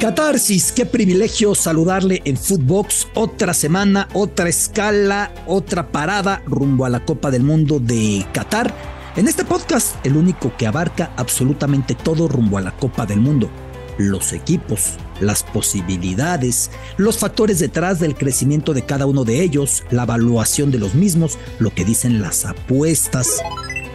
Catarsis, qué privilegio saludarle en Footbox. Otra semana, otra escala, otra parada rumbo a la Copa del Mundo de Qatar. En este podcast, el único que abarca absolutamente todo rumbo a la Copa del Mundo. Los equipos, las posibilidades, los factores detrás del crecimiento de cada uno de ellos, la evaluación de los mismos, lo que dicen las apuestas,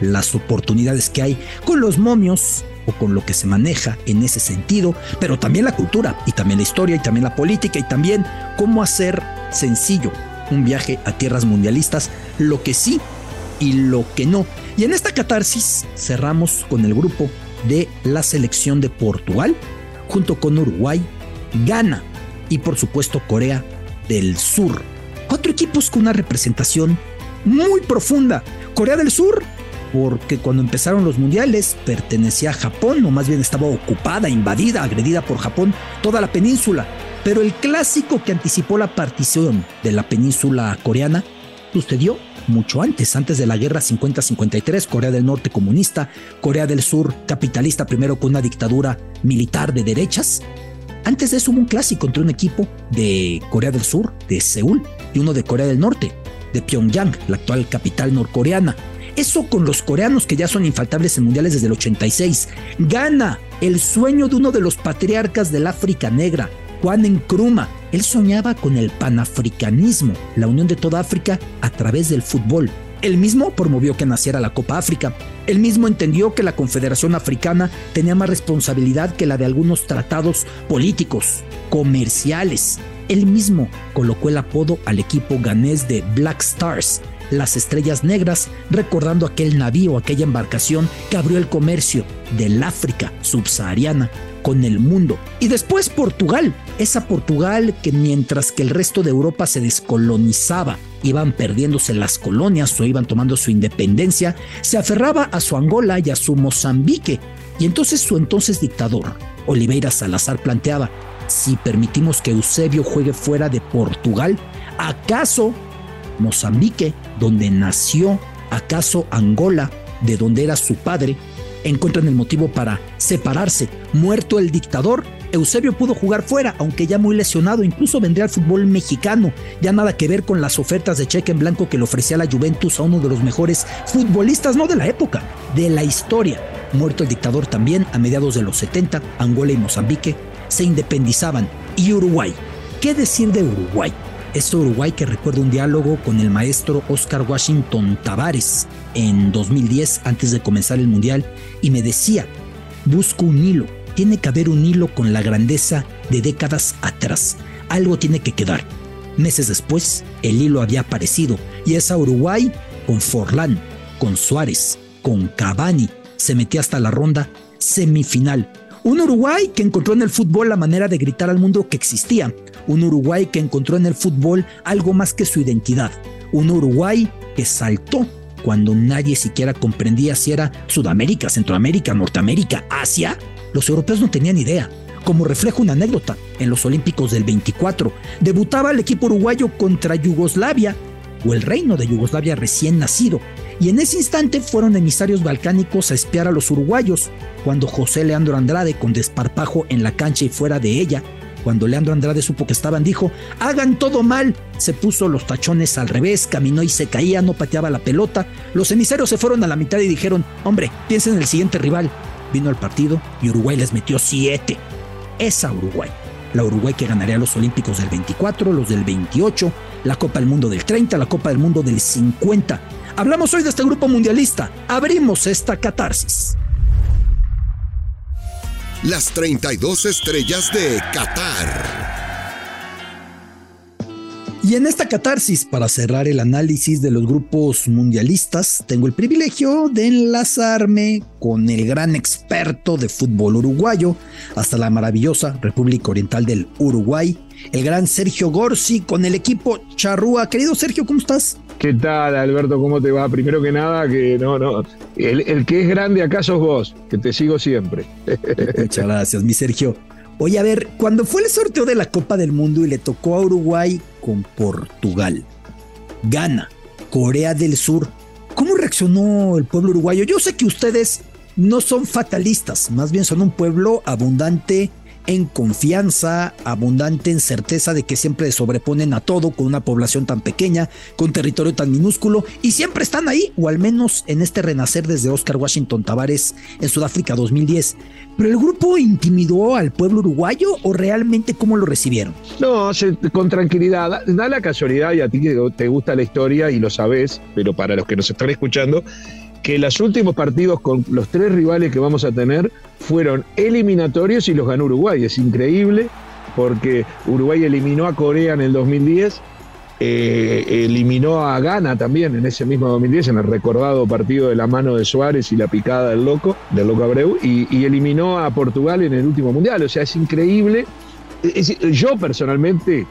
las oportunidades que hay con los momios, o con lo que se maneja en ese sentido, pero también la cultura y también la historia y también la política y también cómo hacer sencillo un viaje a tierras mundialistas, lo que sí y lo que no. Y en esta catarsis cerramos con el grupo de la selección de Portugal, junto con Uruguay, Ghana y por supuesto Corea del Sur. Cuatro equipos con una representación muy profunda. Corea del Sur porque cuando empezaron los mundiales pertenecía a Japón, o más bien estaba ocupada, invadida, agredida por Japón, toda la península. Pero el clásico que anticipó la partición de la península coreana sucedió mucho antes, antes de la guerra 50-53, Corea del Norte comunista, Corea del Sur capitalista, primero con una dictadura militar de derechas. Antes de eso hubo un clásico entre un equipo de Corea del Sur, de Seúl, y uno de Corea del Norte, de Pyongyang, la actual capital norcoreana. Eso con los coreanos que ya son infaltables en mundiales desde el 86. Gana el sueño de uno de los patriarcas del África Negra, Juan Nkrumah. Él soñaba con el panafricanismo, la unión de toda África a través del fútbol. Él mismo promovió que naciera la Copa África. Él mismo entendió que la Confederación Africana tenía más responsabilidad que la de algunos tratados políticos, comerciales. Él mismo colocó el apodo al equipo ganés de Black Stars, las estrellas negras, recordando aquel navío, aquella embarcación que abrió el comercio del África subsahariana con el mundo. Y después Portugal, esa Portugal que mientras que el resto de Europa se descolonizaba, iban perdiéndose las colonias o iban tomando su independencia, se aferraba a su Angola y a su Mozambique. Y entonces su entonces dictador, Oliveira Salazar, planteaba, si permitimos que Eusebio juegue fuera de Portugal, ¿acaso Mozambique, donde nació, acaso Angola, de donde era su padre, encuentran el motivo para separarse. Muerto el dictador, Eusebio pudo jugar fuera, aunque ya muy lesionado, incluso vendría al fútbol mexicano, ya nada que ver con las ofertas de cheque en blanco que le ofrecía la Juventus a uno de los mejores futbolistas, no de la época, de la historia. Muerto el dictador también, a mediados de los 70, Angola y Mozambique se independizaban. Y Uruguay, ¿qué decir de Uruguay? Es Uruguay que recuerda un diálogo con el maestro Oscar Washington Tavares en 2010 antes de comenzar el Mundial y me decía, busco un hilo, tiene que haber un hilo con la grandeza de décadas atrás, algo tiene que quedar. Meses después, el hilo había aparecido y es a Uruguay con Forlán, con Suárez, con Cavani, se metía hasta la ronda semifinal un Uruguay que encontró en el fútbol la manera de gritar al mundo que existía. Un Uruguay que encontró en el fútbol algo más que su identidad. Un Uruguay que saltó cuando nadie siquiera comprendía si era Sudamérica, Centroamérica, Norteamérica, Asia. Los europeos no tenían idea. Como refleja una anécdota, en los Olímpicos del 24 debutaba el equipo uruguayo contra Yugoslavia o el reino de Yugoslavia recién nacido, y en ese instante fueron emisarios balcánicos a espiar a los uruguayos, cuando José Leandro Andrade, con desparpajo en la cancha y fuera de ella, cuando Leandro Andrade supo que estaban, dijo, hagan todo mal. Se puso los tachones al revés, caminó y se caía, no pateaba la pelota. Los emisarios se fueron a la mitad y dijeron, hombre, piensen en el siguiente rival. Vino el partido y Uruguay les metió siete. Esa Uruguay. La Uruguay que ganaría los Olímpicos del 24, los del 28, la Copa del Mundo del 30, la Copa del Mundo del 50 Hablamos hoy de este grupo mundialista. Abrimos esta catarsis. Las 32 estrellas de Qatar. Y en esta catarsis, para cerrar el análisis de los grupos mundialistas, tengo el privilegio de enlazarme con el gran experto de fútbol uruguayo, hasta la maravillosa República Oriental del Uruguay, el gran Sergio Gorsi con el equipo Charrúa. Querido Sergio, ¿cómo estás? ¿Qué tal, Alberto? ¿Cómo te va? Primero que nada, que no, no. El, que es grande acá sos vos, que te sigo siempre. Muchas gracias, mi Sergio. Oye, a ver, cuando fue el sorteo de la Copa del Mundo y le tocó a Uruguay con Portugal, Ghana, Corea del Sur, ¿cómo reaccionó el pueblo uruguayo? Yo sé que ustedes no son fatalistas, más bien son un pueblo abundante en confianza, abundante en certeza de que siempre sobreponen a todo con una población tan pequeña, con territorio tan minúsculo y siempre están ahí, o al menos en este renacer desde Oscar Washington Tavares en Sudáfrica 2010. ¿Pero el grupo intimidó al pueblo uruguayo o realmente cómo lo recibieron? No, con tranquilidad. Da la casualidad y a ti que te gusta la historia y lo sabes, pero para los que nos están escuchando, que los últimos partidos con los tres rivales que vamos a tener fueron eliminatorios y los ganó Uruguay. Es increíble porque Uruguay eliminó a Corea en el 2010, eh, eliminó a Ghana también en ese mismo 2010, en el recordado partido de la mano de Suárez y la picada del loco, del loco Abreu, y, eliminó a Portugal en el último mundial. O sea, es increíble. yo personalmente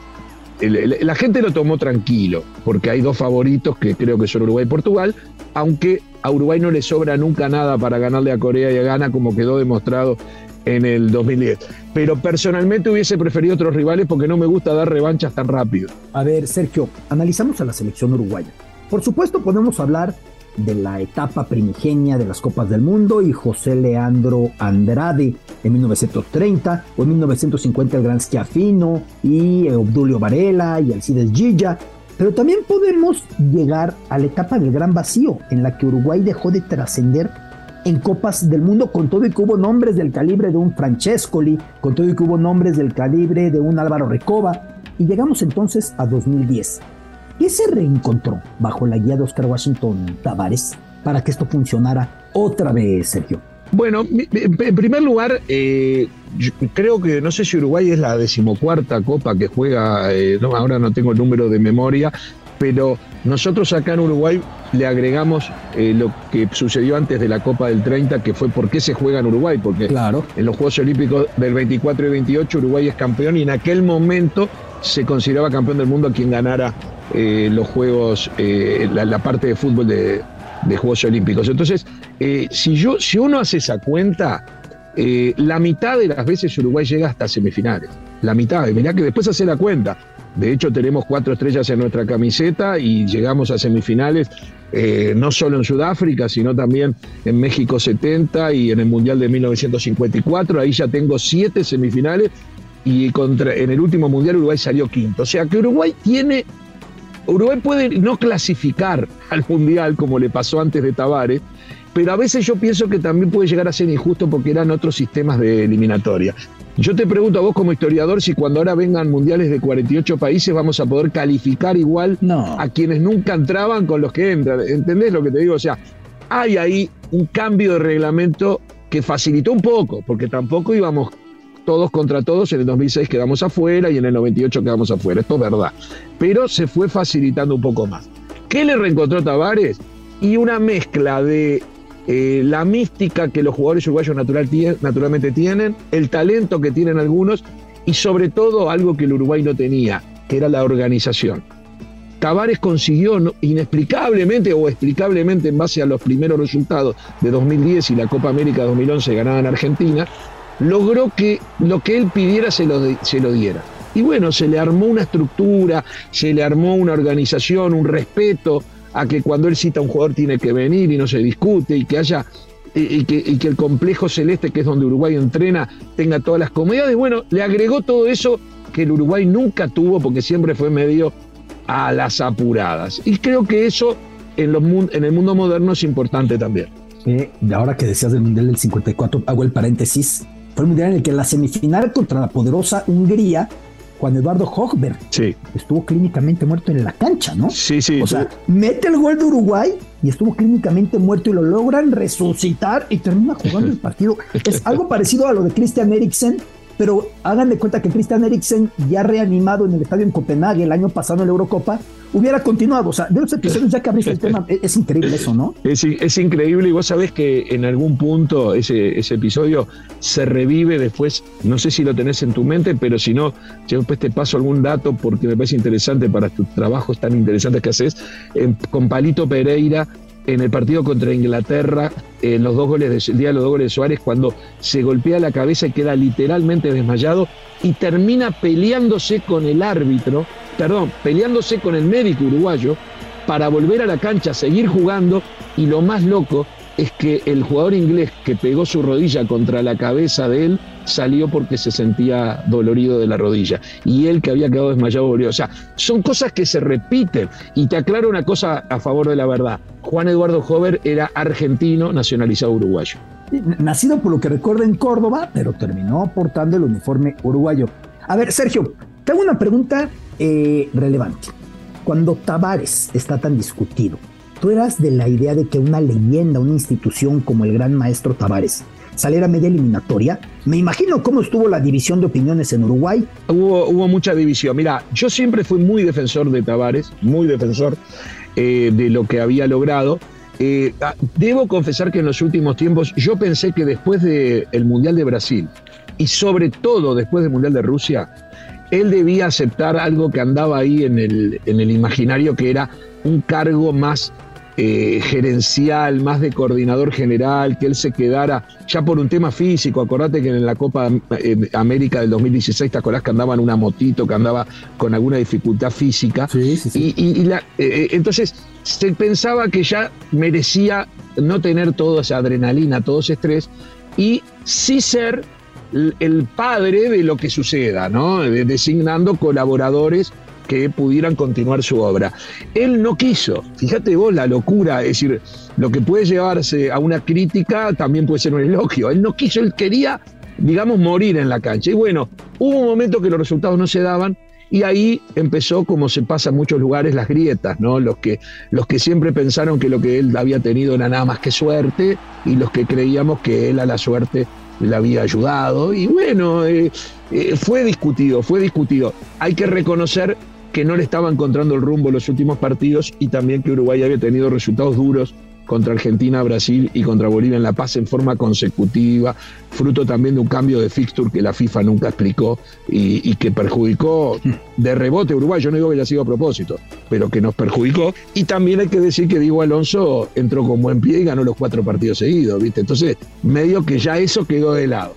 la gente lo tomó tranquilo, porque hay dos favoritos que creo que son Uruguay y Portugal, aunque a Uruguay no le sobra nunca nada para ganarle a Corea y a Ghana, como quedó demostrado en el 2010. Pero personalmente hubiese preferido otros rivales porque no me gusta dar revanchas tan rápido. A ver, Sergio, analizamos a la selección uruguaya. Por supuesto, podemos hablar de la etapa primigenia de las Copas del Mundo y José Leandro Andrade en 1930 o en 1950 el Gran Schiaffino y Obdulio Varela y Alcides Gilla. Pero también podemos llegar a la etapa del gran vacío en la que Uruguay dejó de trascender en Copas del Mundo con todo y que hubo nombres del calibre de un Francescoli, con todo y que hubo nombres del calibre de un Álvaro Recoba. Y llegamos entonces a 2010 ¿Qué se reencontró bajo la guía de Oscar Washington Tavares para que esto funcionara otra vez, Sergio? Bueno, en primer lugar, eh, creo que no sé si Uruguay es la decimocuarta copa que juega, eh, no, ahora no tengo el número de memoria, pero nosotros acá en Uruguay le agregamos eh, lo que sucedió antes de la Copa del 30, que fue por qué se juega en Uruguay, porque claro. en los Juegos Olímpicos del 24 y 28 Uruguay es campeón y en aquel momento se consideraba campeón del mundo a quien ganara eh, los Juegos, eh, la, parte de fútbol de, Juegos Olímpicos. Entonces, eh, si, yo, si uno hace esa cuenta, la mitad de las veces Uruguay llega hasta semifinales. La mitad, mirá que después hace la cuenta. De hecho, tenemos cuatro estrellas en nuestra camiseta y llegamos a semifinales no solo en Sudáfrica, sino también en México 70 y en el Mundial de 1954. Ahí ya tengo siete semifinales y contra, en el último Mundial Uruguay salió quinto. O sea que Uruguay tiene Uruguay puede no clasificar al Mundial como le pasó antes de Tavares, pero a veces yo pienso que también puede llegar a ser injusto porque eran otros sistemas de eliminatoria. Yo te pregunto a vos como historiador si cuando ahora vengan mundiales de 48 países vamos a poder calificar igual a quienes nunca entraban con los que entran. ¿Entendés lo que te digo? O sea, hay ahí un cambio de reglamento que facilitó un poco, porque tampoco íbamos todos contra todos, en el 2006 quedamos afuera y en el 98 quedamos afuera, esto es verdad. Pero se fue facilitando un poco más. ¿Qué le reencontró Tavares? Y una mezcla de eh, la mística que los jugadores uruguayos natural, naturalmente tienen, el talento que tienen algunos y sobre todo algo que el Uruguay no tenía, que era la organización. Tavares consiguió inexplicablemente o explicablemente en base a los primeros resultados de 2010 y la Copa América 2011 ganada en Argentina, logró que lo que él pidiera se lo, se lo diera. Y bueno, se le armó una estructura, se le armó una organización, un respeto a que cuando él cita a un jugador tiene que venir y no se discute y que haya y que, el complejo celeste, que es donde Uruguay entrena, tenga todas las comodidades. Bueno, le agregó todo eso que el Uruguay nunca tuvo porque siempre fue medio a las apuradas. Y creo que eso en, los, en el mundo moderno es importante también. Eh, ahora que decías del Mundial del 54, hago el paréntesis. Fue el mundial en el que la semifinal contra la poderosa Hungría, Juan Eduardo Hochberg estuvo clínicamente muerto en la cancha, ¿no? Sí, sí. O sea, mete el gol de Uruguay y estuvo clínicamente muerto y lo logran resucitar y termina jugando el partido. Es algo parecido a lo de Christian Eriksen pero hagan cuenta que Christian Eriksen, ya reanimado en el estadio en Copenhague el año pasado en la Eurocopa, hubiera continuado. O sea, de los episodios ya que abriste el tema, es, increíble eso, ¿no? Es, increíble y vos sabés que en algún punto ese, ese episodio se revive después, no sé si lo tenés en tu mente, pero si no, yo después te paso algún dato porque me parece interesante para tus trabajos tan interesantes que haces, con Palito Pereira en el partido contra Inglaterra, en los dos goles de, día de los dos goles de Suárez, cuando se golpea la cabeza y queda literalmente desmayado y termina peleándose con el árbitro, perdón, peleándose con el médico uruguayo para volver a la cancha, seguir jugando y lo más loco es que el jugador inglés que pegó su rodilla contra la cabeza de él salió porque se sentía dolorido de la rodilla. Y él que había quedado desmayado volvió. O sea, son cosas que se repiten. Y te aclaro una cosa a favor de la verdad. Juan Eduardo Hover era argentino nacionalizado uruguayo. Nacido por lo que recuerda en Córdoba, pero terminó portando el uniforme uruguayo. A ver, Sergio, tengo una pregunta eh, relevante. Cuando Tavares está tan discutido, ¿tú eras de la idea de que una leyenda, una institución como el gran maestro Tavares saliera media eliminatoria? Me imagino cómo estuvo la división de opiniones en Uruguay. Hubo, hubo mucha división. Mira, yo siempre fui muy defensor de Tavares, muy defensor eh, de lo que había logrado. Eh, ah, debo confesar que en los últimos tiempos yo pensé que después del Mundial de Brasil y sobre todo después del Mundial de Rusia, él debía aceptar algo que andaba ahí en el, en el imaginario, que era un cargo más eh, gerencial, más de coordinador general, que él se quedara ya por un tema físico. Acordate que en la Copa eh, América del 2016, ¿te acordás que andaba en una motito, que andaba con alguna dificultad física? Sí, sí, sí. Y, eh, entonces se pensaba que ya merecía no tener toda esa adrenalina, todo ese estrés y sí ser el padre de lo que suceda, ¿no? Designando colaboradores que pudieran continuar su obra. Él no quiso, fíjate vos la locura, es decir, lo que puede llevarse a una crítica también puede ser un elogio. Él no quiso, él quería, digamos, morir en la cancha. Y bueno, hubo un momento que los resultados no se daban. Y ahí empezó, como se pasa en muchos lugares, las grietas, ¿no? Los que, los que siempre pensaron que lo que él había tenido era nada más que suerte, y los que creíamos que él a la suerte le había ayudado. Y bueno, eh, eh, fue discutido, fue discutido. Hay que reconocer que no le estaba encontrando el rumbo los últimos partidos y también que Uruguay había tenido resultados duros contra Argentina, Brasil y contra Bolivia en La Paz en forma consecutiva, fruto también de un cambio de fixture que la FIFA nunca explicó y, que perjudicó de rebote Uruguay. Yo no digo que haya sido a propósito, pero que nos perjudicó. Y también hay que decir que Diego Alonso entró con buen pie y ganó los cuatro partidos seguidos, ¿viste? Entonces, medio que ya eso quedó de lado.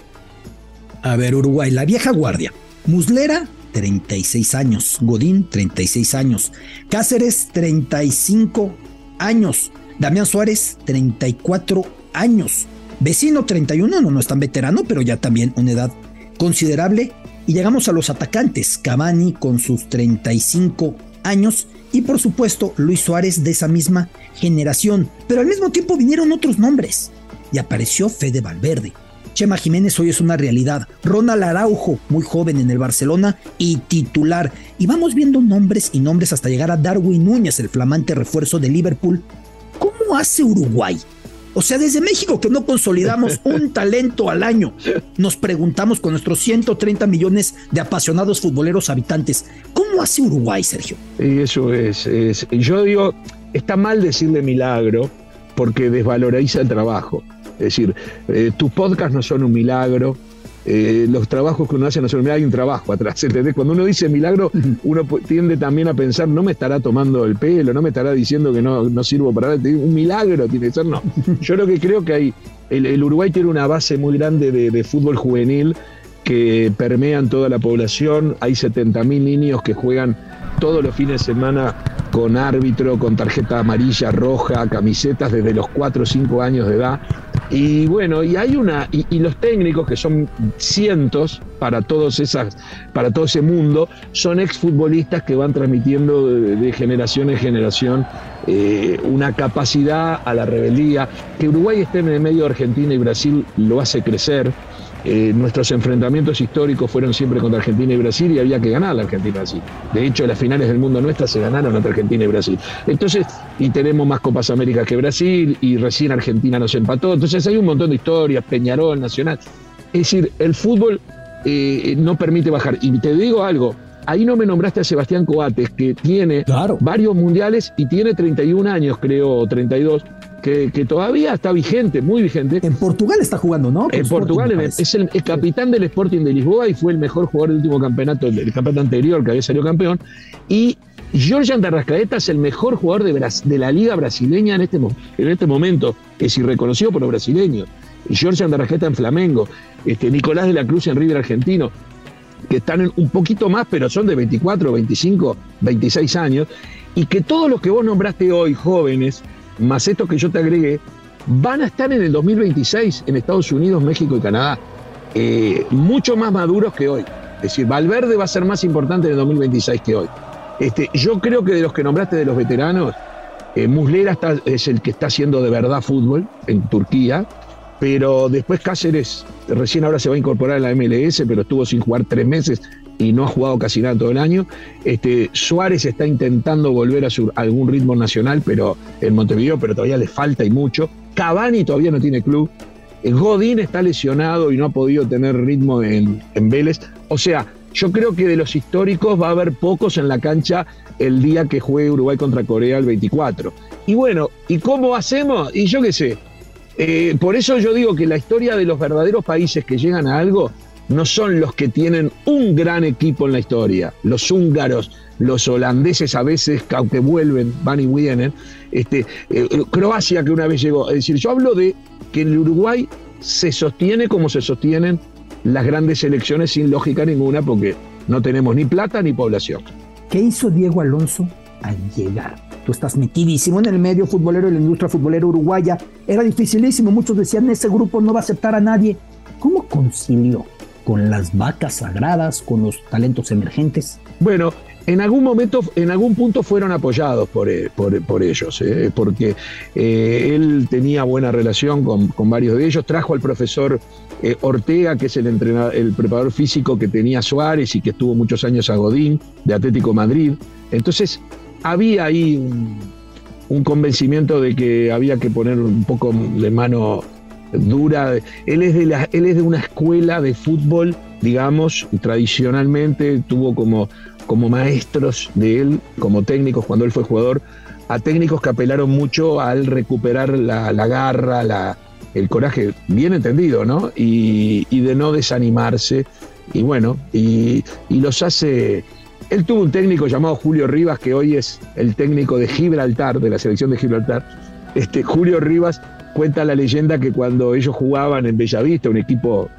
A ver, Uruguay, la vieja guardia. Muslera 36 años. Godín, 36 años. Cáceres, 35 años. Damián Suárez, 34 años. Vecino, 31, no, no es tan veterano, pero ya también una edad considerable. Y llegamos a los atacantes. Cavani con sus 35 años. Y por supuesto, Luis Suárez de esa misma generación. Pero al mismo tiempo vinieron otros nombres. Y apareció Fede Valverde, Chema Jiménez hoy es una realidad. Ronald Araujo, muy joven en el Barcelona y titular. Y vamos viendo nombres y nombres hasta llegar a Darwin Núñez, el flamante refuerzo de Liverpool. ¿Cómo hace Uruguay? O sea, desde México que no consolidamos un talento al año, nos preguntamos con nuestros 130 millones de apasionados futboleros habitantes, ¿cómo hace Uruguay, Sergio? Eso es, es yo digo, está mal decirle milagro porque desvaloriza el trabajo. Es decir, eh, tus podcasts no son un milagro, eh, los trabajos que uno hace no son un milagro, hay un trabajo atrás. Cuando uno dice milagro, uno tiende también a pensar, no me estará tomando el pelo, no me estará diciendo que no, no sirvo para nada. Un milagro tiene que ser, no. Yo lo que creo que hay, el, Uruguay tiene una base muy grande de, fútbol juvenil que permean toda la población. Hay 70.000 niños que juegan todos los fines de semana con árbitro, con tarjeta amarilla, roja, camisetas desde los 4 o 5 años de edad. Y bueno, y hay una, y, los técnicos, que son cientos para todos esas, para todo ese mundo, son exfutbolistas que van transmitiendo de, generación en generación eh, una capacidad a la rebeldía. Que Uruguay esté en el medio de Argentina y Brasil lo hace crecer. Eh, nuestros enfrentamientos históricos fueron siempre contra Argentina y Brasil y había que ganar la Argentina y Brasil. De hecho, las finales del mundo nuestras se ganaron entre Argentina y Brasil. Entonces, y tenemos más Copas Américas que Brasil y recién Argentina nos empató. Entonces hay un montón de historias, Peñarol, Nacional. Es decir, el fútbol eh, no permite bajar. Y te digo algo, ahí no me nombraste a Sebastián Coates, que tiene varios mundiales y tiene 31 años, creo, 32 que, todavía está vigente, muy vigente. En Portugal está jugando, ¿no? en Portugal es el, capitán del Sporting de Lisboa y fue el mejor jugador del último campeonato, del campeonato anterior que había salido campeón. Y Georgian Arrascaeta es el mejor jugador de, de la liga brasileña en este, en este momento, es irreconocido por los brasileños. Georgian Arrascaeta en Flamengo, este, Nicolás de la Cruz en River Argentino, que están un poquito más, pero son de 24, 25, 26 años, y que todos los que vos nombraste hoy, jóvenes, más estos que yo te agregué, van a estar en el 2026 en Estados Unidos, México y Canadá. eh, mucho más maduros que hoy. Es decir, Valverde va a ser más importante en el 2026 que hoy. Este, yo creo que de los que nombraste de los veteranos, eh, Muslera es el que está haciendo de verdad fútbol en Turquía, pero después Cáceres, recién ahora se va a incorporar a la MLS, pero estuvo sin jugar tres meses y no ha jugado casi nada todo el año. Este, Suárez está intentando volver a, su, algún ritmo nacional, pero en Montevideo, pero todavía le falta y mucho. Cavani todavía no tiene club. Eh, Godín está lesionado y no ha podido tener ritmo en, en Vélez. O sea, yo creo que de los históricos va a haber pocos en la cancha el día que juegue Uruguay contra Corea el 24. Y bueno, ¿y cómo hacemos? Y yo qué sé. Eh, por eso yo digo que la historia de los verdaderos países que llegan a algo no son los que tienen un gran equipo en la historia. Los húngaros, los holandeses a veces, aunque vuelven, van y vienen. Este, eh, Croacia que una vez llegó. Es decir, yo hablo de que el Uruguay se sostiene como se sostienen las grandes elecciones sin lógica ninguna porque no tenemos ni plata ni población. ¿Qué hizo Diego Alonso al llegar? Tú estás metidísimo en el medio futbolero y la industria futbolera uruguaya. Era dificilísimo. Muchos decían, ese grupo no va a aceptar a nadie. ¿Cómo concilió con las vacas sagradas, con los talentos emergentes? Bueno, en algún momento, en algún punto fueron apoyados por, eh, por, ellos, eh, porque eh, él tenía buena relación con, con, varios de ellos, trajo al profesor Ortega, que es el, entrenador, el preparador físico que tenía Suárez y que estuvo muchos años a Godín, de Atlético Madrid. Entonces, había ahí un, un convencimiento de que había que poner un poco de mano dura. Él es de, la, él es de una escuela de fútbol, digamos, tradicionalmente tuvo como como maestros de él, como técnicos cuando él fue jugador, a técnicos que apelaron mucho al recuperar la, garra, la, el coraje, bien entendido, ¿no? Y, de no desanimarse. Y bueno, y, los hace. Él tuvo un técnico llamado Julio Rivas, que hoy es el técnico de Gibraltar, de la selección de Gibraltar. Este, Julio Rivas cuenta la leyenda que cuando ellos jugaban en Bellavista, un equipo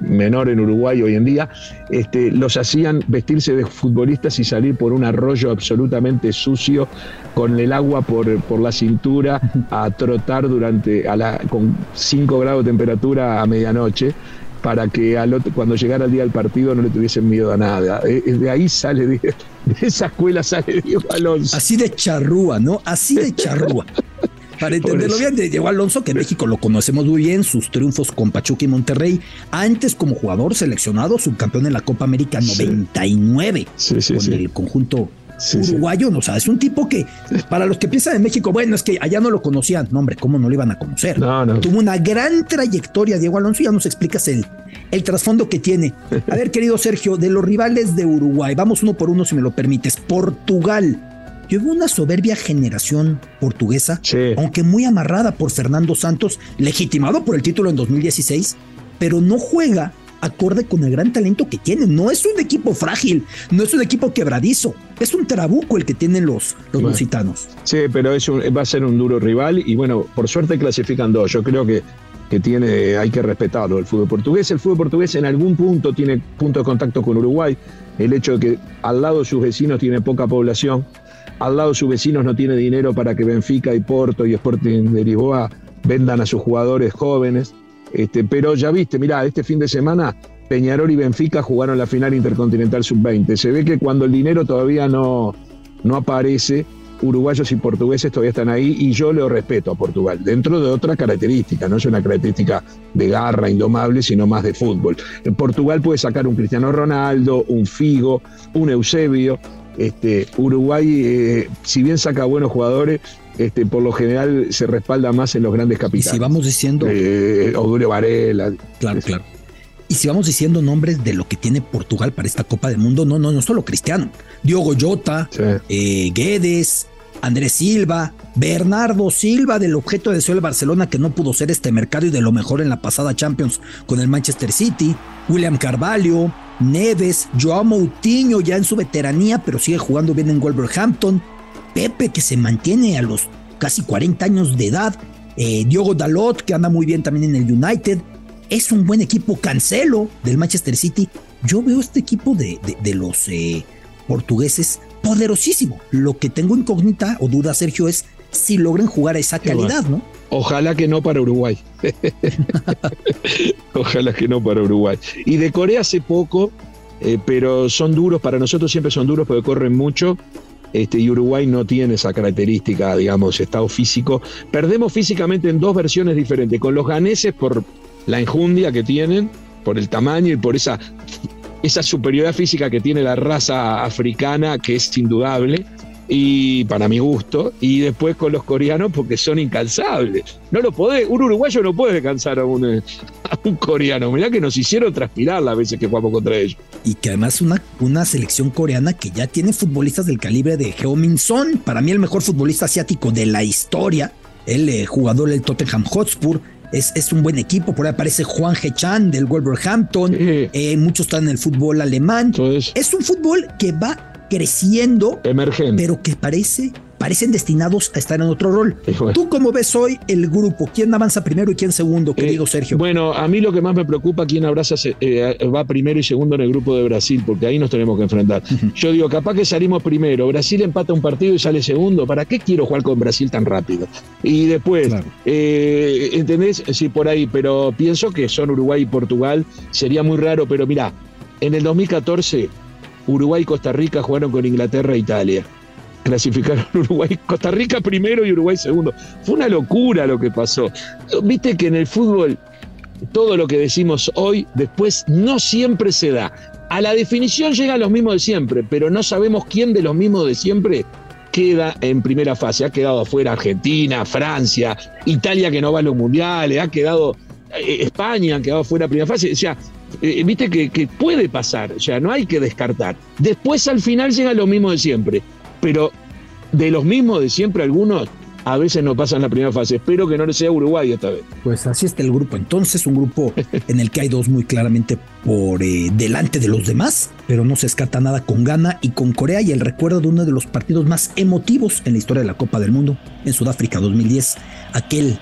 menor en Uruguay hoy en día, este, los hacían vestirse de futbolistas y salir por un arroyo absolutamente sucio, con el agua por, por la cintura, a trotar durante, a la, con 5 grados de temperatura a medianoche para que al cuando llegara el día del partido no le tuviesen miedo a nada. Eh, eh, de ahí sale, de, de esa escuela sale Diego Alonso. Así de charrúa, ¿no? Así de charrúa. Para entenderlo bien, llegó Alonso, que en México lo conocemos muy bien, sus triunfos con Pachuca y Monterrey. Antes, como jugador seleccionado, subcampeón en la Copa América 99 con el conjunto uruguayo. O sea, es un tipo que, para los que piensan en México, bueno, es que allá no lo conocían. No, hombre, ¿cómo no lo iban a conocer? Tuvo una gran trayectoria, Diego Alonso, ya nos explicas el, el trasfondo que tiene. A ver, querido Sergio, de los rivales de Uruguay, vamos uno por uno, si me lo permites. Portugal Llegó una soberbia generación portuguesa, aunque muy amarrada por Fernando Santos, legitimado por el título en 2016, pero no juega acorde con el gran talento que tiene. No es un equipo frágil, no es un equipo quebradizo, es un trabuco el que tienen los, los lusitanos. Sí, pero es va a ser un duro rival y bueno, por suerte clasifican dos. Yo creo que, que tiene, hay que respetarlo el fútbol portugués. El fútbol portugués en algún punto tiene punto de contacto con Uruguay. El hecho de que al lado de sus vecinos tiene poca población al lado sus vecinos no tiene dinero para que Benfica y Porto y Sporting de Lisboa vendan a sus jugadores jóvenes. Este, pero ya viste, mirá, este fin de semana Peñarol y Benfica jugaron la final intercontinental sub-20. Se ve que cuando el dinero todavía no, no aparece, uruguayos y portugueses todavía están ahí y yo lo respeto a Portugal, dentro de otra característica, no es una característica de garra indomable, sino más de fútbol. En Portugal puede sacar un Cristiano Ronaldo, un Figo, un Eusebio, este, Uruguay, eh, si bien saca buenos jugadores, este, por lo general se respalda más en los grandes capitales. Y si vamos diciendo. Eh, Varela. Claro, claro. Y si vamos diciendo nombres de lo que tiene Portugal para esta Copa del Mundo, no, no, no solo Cristiano. Diogo Jota, eh, Guedes, Andrés Silva, Bernardo Silva, del objeto de deseo del Barcelona que no pudo ser este mercado y de lo mejor en la pasada Champions con el Manchester City, William Carvalho, Neves, Joao Moutinho ya en su veteranía, pero sigue jugando bien en Wolverhampton, Pepe que se mantiene a los casi 40 años de edad, eh, Diogo Dalot que anda muy bien también en el United, es un buen equipo, Cancelo del Manchester City. Yo veo este equipo de, de, los eh, portugueses poderosísimo. Lo que tengo incógnita o duda, Sergio, es si logren jugar a esa calidad, ¿no? Ojalá que no para Uruguay. Ojalá que no para Uruguay. Y de Corea hace poco, eh, pero son duros, para nosotros siempre son duros porque corren mucho. Este, y Uruguay no tiene esa característica, digamos, estado físico. Perdemos físicamente en dos versiones diferentes, con los ganeses por la enjundia que tienen, por el tamaño y por esa, esa superioridad física que tiene la raza africana, que es indudable, y para mi gusto, y después con los coreanos porque son incansables. No lo podés, un uruguayo no puede descansar a un, coreano. Mirá que nos hicieron transpirar las veces que jugamos contra ellos. Y que además una, una selección coreana que ya tiene futbolistas del calibre de Heo Min Son, para mí el mejor futbolista asiático de la historia, el eh, jugador del Tottenham Hotspur, es, es, un buen equipo. Por ahí aparece Juan Hechan del Wolverhampton. Eh, muchos están en el fútbol alemán. Es un fútbol que va creciendo, emergente, pero que parece parecen destinados a estar en otro rol. ¿Tú cómo ves hoy el grupo? ¿Quién avanza primero y quién segundo, querido eh, Sergio? Bueno, a mí lo que más me preocupa, quién abraza, eh, va primero y segundo en el grupo de Brasil, porque ahí nos tenemos que enfrentar. Yo digo, capaz que salimos primero, Brasil empata un partido y sale segundo, ¿para qué quiero jugar con Brasil tan rápido? Y después, eh, ¿entendés? Sí, por ahí, pero pienso que son Uruguay y Portugal, sería muy raro, pero mirá, en el 2014 Uruguay y Costa Rica jugaron con Inglaterra e Italia. Clasificaron Uruguay, Costa Rica primero y Uruguay segundo. Fue una locura lo que pasó. Viste que en el fútbol todo lo que decimos hoy después no siempre se da. A la definición llegan los mismos de siempre, pero no sabemos quién de los mismos de siempre queda en primera fase. Ha quedado afuera Argentina, Francia, Italia que no va a los mundiales, ha quedado eh, España, ha quedado fuera primera fase. O sea, eh, viste que, puede pasar, o sea, no hay que descartar. Después al final llega lo mismo de siempre, pero de los mismos de siempre algunos a veces no pasan la primera fase. Espero que no le sea Uruguay esta vez. Pues así está el grupo. Entonces, un grupo en el que hay dos muy claramente por eh, delante de los demás, pero no se escata nada con Ghana y con Corea. Y el recuerdo de uno de los partidos más emotivos en la historia de la Copa del Mundo, en Sudáfrica 2010, aquel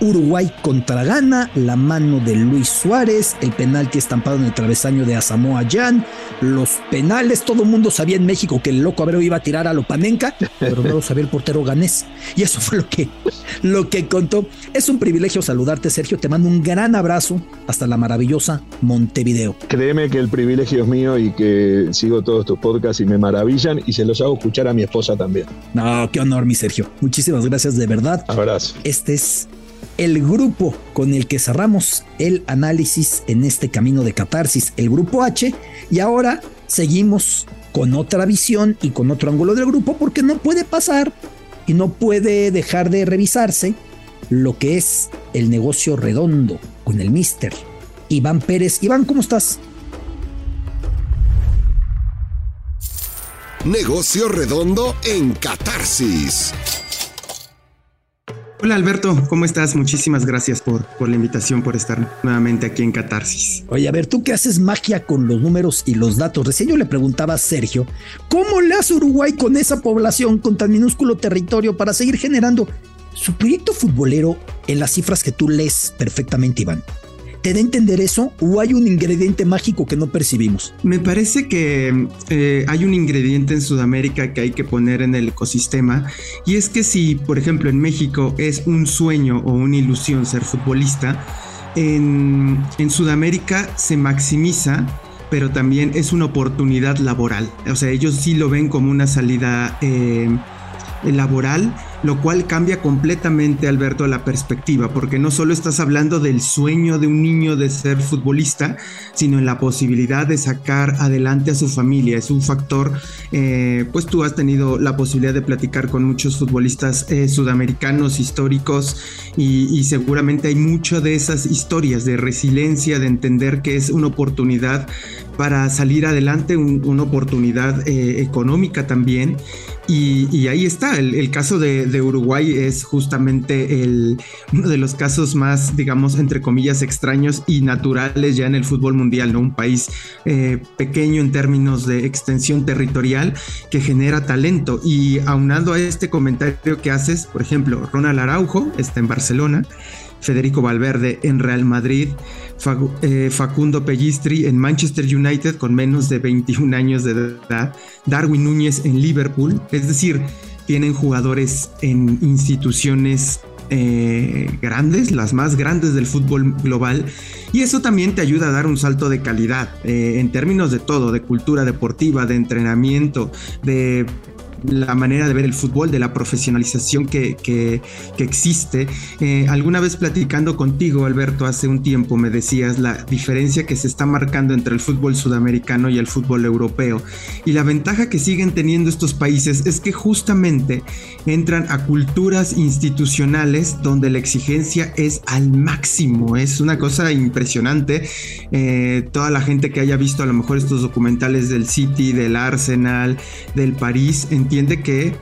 Uruguay contra Ghana, la mano de Luis Suárez, el penalti estampado en el travesaño de Asamoah Jan, los penales, todo el mundo sabía en México que el loco Abreu iba a tirar a Lopanenka, pero no lo sabía el portero ganés. Y eso fue lo que, lo que contó. Es un privilegio saludarte, Sergio. Te mando un gran abrazo hasta la maravillosa Montevideo. Créeme que el privilegio es mío y que sigo todos tus podcasts y me maravillan y se los hago escuchar a mi esposa también. No, qué honor, mi Sergio. Muchísimas gracias de verdad. Abrazo. Este es el grupo con el que cerramos el análisis en este camino de catarsis, el grupo H, y ahora seguimos con otra visión y con otro ángulo del grupo porque no puede pasar y no puede dejar de revisarse lo que es el negocio redondo con el mister Iván Pérez. Iván, ¿cómo estás? Negocio redondo en catarsis. Hola Alberto, ¿cómo estás? Muchísimas gracias por, por la invitación, por estar nuevamente aquí en Catarsis. Oye, a ver, tú qué haces magia con los números y los datos. Recién yo le preguntaba a Sergio, ¿cómo le hace Uruguay con esa población, con tan minúsculo territorio para seguir generando su proyecto futbolero en las cifras que tú lees perfectamente, Iván? ¿Te da a entender eso o hay un ingrediente mágico que no percibimos? Me parece que eh, hay un ingrediente en Sudamérica que hay que poner en el ecosistema y es que si, por ejemplo, en México es un sueño o una ilusión ser futbolista, en, Sudamérica se maximiza pero también es una oportunidad laboral. O sea, ellos sí lo ven como una salida eh, laboral lo cual cambia completamente, Alberto, la perspectiva, porque no solo estás hablando del sueño de un niño de ser futbolista, sino en la posibilidad de sacar adelante a su familia. Es un factor, eh, pues tú has tenido la posibilidad de platicar con muchos futbolistas eh, sudamericanos históricos y, seguramente hay mucho de esas historias de resiliencia, de entender que es una oportunidad para salir adelante, una oportunidad eh, económica también. Y, ahí está, el caso de, de Uruguay es justamente el, uno de los casos más, digamos, entre comillas, extraños y naturales ya en el fútbol mundial, ¿no? Un país eh, pequeño en términos de extensión territorial que genera talento. Y aunando a este comentario que haces, por ejemplo, Ronald Araujo está en Barcelona. Federico Valverde en Real Madrid, eh, Facundo Pellistri en Manchester United con menos de 21 años de edad, Darwin Núñez en Liverpool, es decir, tienen jugadores en instituciones eh, grandes, las más grandes del fútbol global, y eso también te ayuda a dar un salto de calidad eh, en términos de todo, de cultura deportiva, de entrenamiento, de la manera de ver el fútbol, de la profesionalización que, existe. Eh, alguna vez platicando contigo, Alberto, hace un tiempo me decías la diferencia que se está marcando entre el fútbol sudamericano y el fútbol europeo. Y la ventaja que siguen teniendo estos países es que justamente entran a culturas institucionales donde la exigencia es al máximo. Es una cosa impresionante. Eh, toda la gente que haya visto a lo mejor estos documentales del City, del Arsenal, del París, entiende que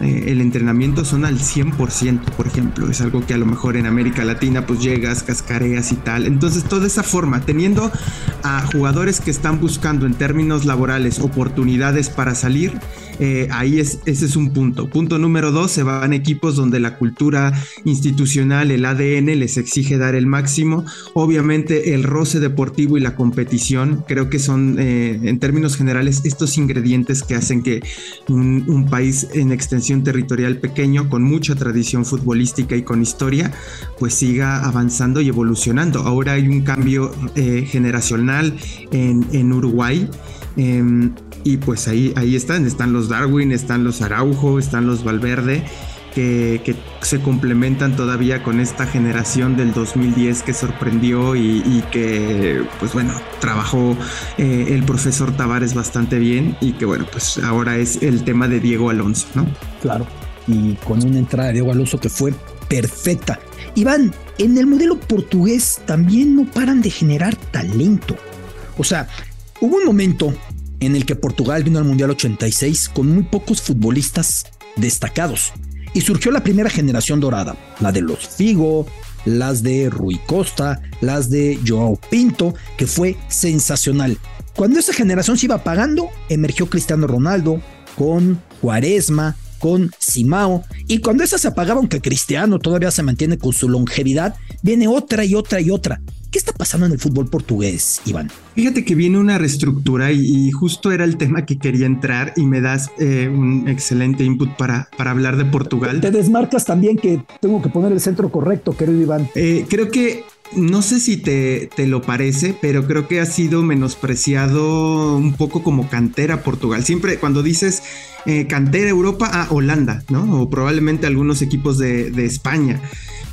eh, el entrenamiento son al 100%, por ejemplo. Es algo que a lo mejor en América Latina pues llegas, cascareas y tal. Entonces toda esa forma, teniendo a jugadores que están buscando en términos laborales oportunidades para salir, eh, ahí es, ese es un punto. Punto número dos, se van equipos donde la cultura institucional, el ADN les exige dar el máximo. Obviamente el roce deportivo y la competición, creo que son eh, en términos generales estos ingredientes que hacen que un, país en extensión territorial pequeño, con mucha tradición futbolística y con historia, pues siga avanzando y evolucionando. Ahora hay un cambio eh, generacional en, en Uruguay. Em, y pues ahí, ahí están, están los Darwin, están los Araujo, están los Valverde, que, se complementan todavía con esta generación del 2010 que sorprendió y, que, pues bueno, trabajó eh, el profesor Tavares bastante bien y que bueno, pues ahora es el tema de Diego Alonso, ¿no? Claro, y con una entrada de Diego Alonso que fue perfecta. Iván, en el modelo portugués también no paran de generar talento. O sea, hubo un momento en el que Portugal vino al Mundial 86 con muy pocos futbolistas destacados. Y surgió la primera generación dorada, la de los Figo, las de Rui Costa, las de Joao Pinto, que fue sensacional. Cuando esa generación se iba apagando, emergió Cristiano Ronaldo con Cuaresma, con Simao, y cuando esa se apagaba, aunque Cristiano todavía se mantiene con su longevidad, viene otra y otra y otra. ¿Qué está pasando en el fútbol portugués, Iván? Fíjate que viene una reestructura y, justo era el tema que quería entrar y me das eh, un excelente input para, para hablar de Portugal. Te desmarcas también que tengo que poner el centro correcto, querido Iván. Eh, creo que no sé si te, te, lo parece, pero creo que ha sido menospreciado un poco como cantera Portugal. Siempre cuando dices eh, cantera Europa a Holanda, ¿no? O probablemente algunos equipos de, de España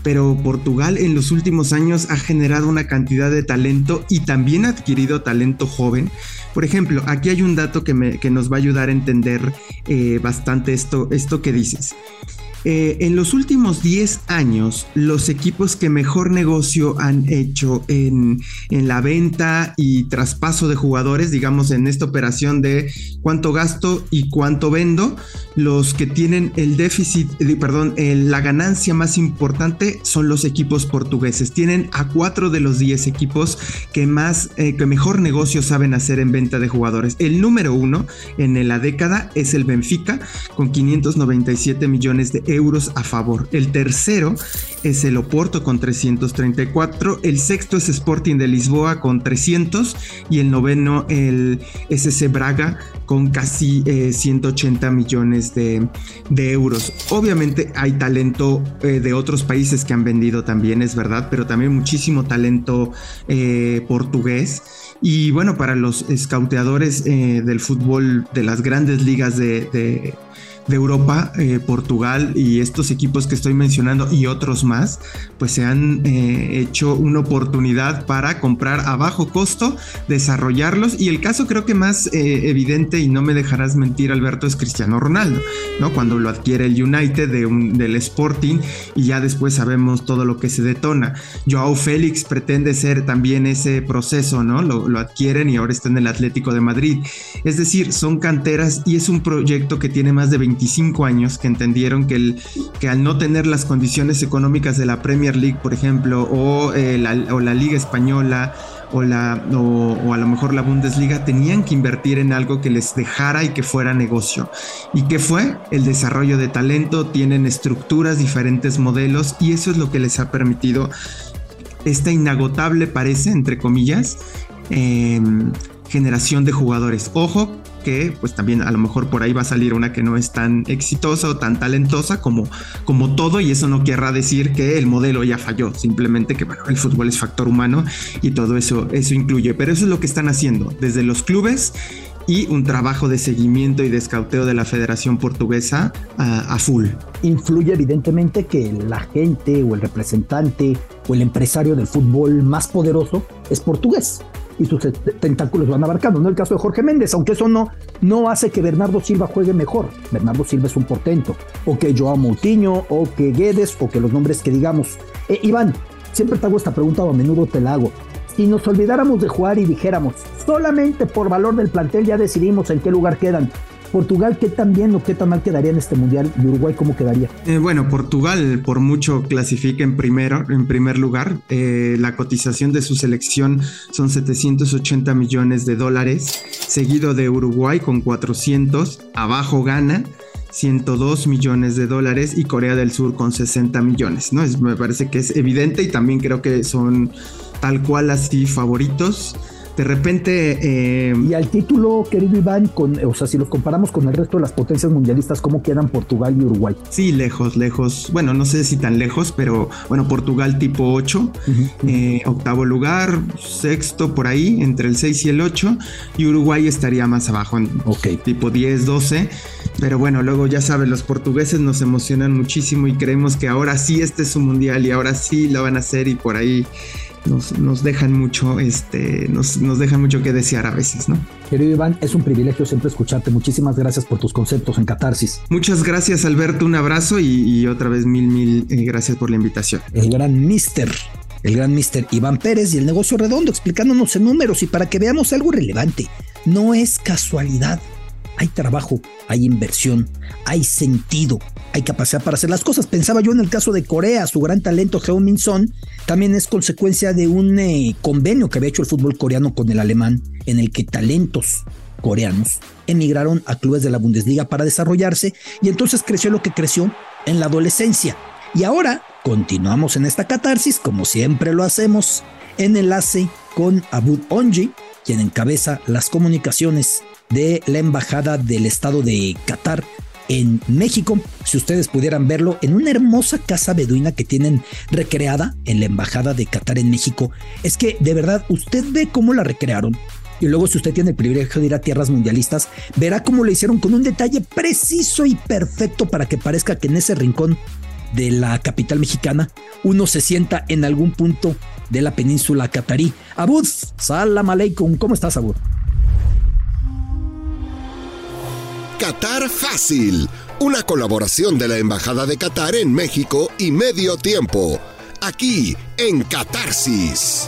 pero Portugal en los últimos años ha generado una cantidad de talento y también ha adquirido talento joven. Por ejemplo, aquí hay un dato que, nos va a ayudar a entender eh, bastante esto, esto que dices. Eh, en los últimos 10 años, los equipos que mejor negocio han hecho en, la venta y traspaso de jugadores, digamos en esta operación de cuánto gasto y cuánto vendo, los que tienen el déficit, perdón, la ganancia más importante son los equipos portugueses. Tienen a 4 de los 10 equipos que más, eh, que mejor negocio saben hacer en venta de jugadores. El número uno en la década es el Benfica con 597 millones de euros a favor. El tercero es el Oporto con 334, el sexto es Sporting de Lisboa con 300 y el noveno el SC Braga con casi 180 eh, millones de, euros. Obviamente hay talento eh, de otros países que han vendido también, es verdad, pero también muchísimo talento eh, portugués. Y bueno, para los escauteadores del fútbol de las grandes ligas de de Europa, eh, Portugal y estos equipos que estoy mencionando y otros más, pues se han eh, hecho una oportunidad para comprar a bajo costo, desarrollarlos y el caso creo que más eh, evidente y no me dejarás mentir Alberto es Cristiano Ronaldo, ¿no? Cuando lo adquiere el United de un, del Sporting y ya después sabemos todo lo que se detona. Joao Félix pretende ser también ese proceso, ¿no? Lo, lo adquieren y ahora está en el Atlético de Madrid. Es decir, son canteras y es un proyecto que tiene más de 20 25 años que entendieron que, el, que al no tener las condiciones económicas de la Premier League, por ejemplo, o, eh, la, o la, Liga Española, o, la, o, a lo mejor la Bundesliga, tenían que invertir en algo que les dejara y que fuera negocio. ¿Y qué fue? El desarrollo de talento, tienen estructuras, diferentes modelos, y eso es lo que les ha permitido esta inagotable, parece, entre comillas, em, generación de jugadores. Ojo, que pues también a lo mejor por ahí va a salir una que no es tan exitosa o tan talentosa como, como todo y eso no querrá decir que el modelo ya falló, simplemente que bueno, el fútbol es factor humano y todo eso, eso incluye, pero eso es lo que están haciendo desde los clubes y un trabajo de seguimiento y de escauteo de la Federación Portuguesa a, a full. Influye evidentemente que la gente o el representante o el empresario del fútbol más poderoso es portugués y sus tentáculos van abarcando. No el caso de Jorge Méndez, aunque eso no, no hace que Bernardo Silva juegue mejor. Bernardo Silva es un portento. O que Joao Moutinho, o que Guedes, o que los nombres que digamos. Eh, Iván, siempre te hago esta pregunta o a menudo te la hago. Si nos olvidáramos de jugar y dijéramos, solamente por valor del plantel ya decidimos en qué lugar quedan, Portugal, ¿qué tan bien o qué tan mal quedaría en este mundial? ¿Y Uruguay cómo quedaría? Eh, bueno, Portugal por mucho clasifica en, primero, en primer lugar. Eh, la cotización de su selección son 780 millones de dólares, seguido de Uruguay con 400, abajo gana. 102 millones de dólares y Corea del Sur con 60 millones, ¿no? Me parece que es evidente y también creo que son tal cual así favoritos de repente... Eh, y al título, querido Iván, con, o sea, si los comparamos con el resto de las potencias mundialistas, ¿cómo quedan Portugal y Uruguay? Sí, lejos, lejos. Bueno, no sé si tan lejos, pero bueno, Portugal tipo 8, eh, octavo lugar, sexto por ahí, entre el 6 y el 8, y Uruguay estaría más abajo, en tipo 10, 12. Pero bueno, luego ya sabes, los portugueses nos emocionan muchísimo y creemos que ahora sí este es su mundial y ahora sí lo van a hacer y por ahí nos, dejan mucho, este, nos, nos dejan mucho que desear a veces, ¿no? Querido Iván, es un privilegio siempre escucharte. Muchísimas gracias por tus conceptos en Catarsis. Muchas gracias, Alberto. Un abrazo y, otra vez mil, mil eh, gracias por la invitación. El gran mister, el gran mister Iván Pérez y el negocio redondo explicándonos en números y para que veamos algo relevante. No es casualidad hay trabajo, hay inversión, hay sentido, hay capacidad para hacer las cosas. Pensaba yo en el caso de Corea, su gran talento Heung Min Son también es consecuencia de un eh, convenio que había hecho el fútbol coreano con el alemán, en el que talentos coreanos emigraron a clubes de la Bundesliga para desarrollarse y entonces creció lo que creció en la adolescencia. Y ahora continuamos en esta catarsis, como siempre lo hacemos, en enlace con Abud Onji, quien encabeza las comunicaciones de la Embajada del Estado de Qatar en México. Si ustedes pudieran verlo en una hermosa casa beduina que tienen recreada en la Embajada de Qatar en México, es que de verdad usted ve cómo la recrearon. Y luego si usted tiene el privilegio de ir a tierras mundialistas, verá cómo lo hicieron con un detalle preciso y perfecto para que parezca que en ese rincón de la capital mexicana uno se sienta en algún punto de la península catarí. Abud, salam aleikum, ¿cómo estás Abud? Qatar Fácil, una colaboración de la Embajada de Qatar en México y Medio Tiempo, aquí en Catarsis.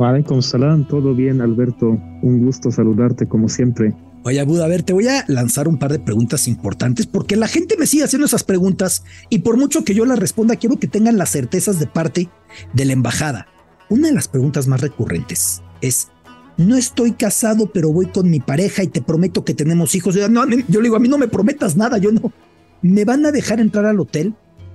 Alaikum salam, todo bien Alberto, un gusto saludarte como siempre. Oye, Buda, a ver, te voy a lanzar un par de preguntas importantes porque la gente me sigue haciendo esas preguntas y por mucho que yo las responda, quiero que tengan las certezas de parte de la embajada. Una de las preguntas más recurrentes es, no estoy casado, pero voy con mi pareja y te prometo que tenemos hijos. Yo, no, yo le digo, a mí no me prometas nada, yo no. ¿Me van a dejar entrar al hotel?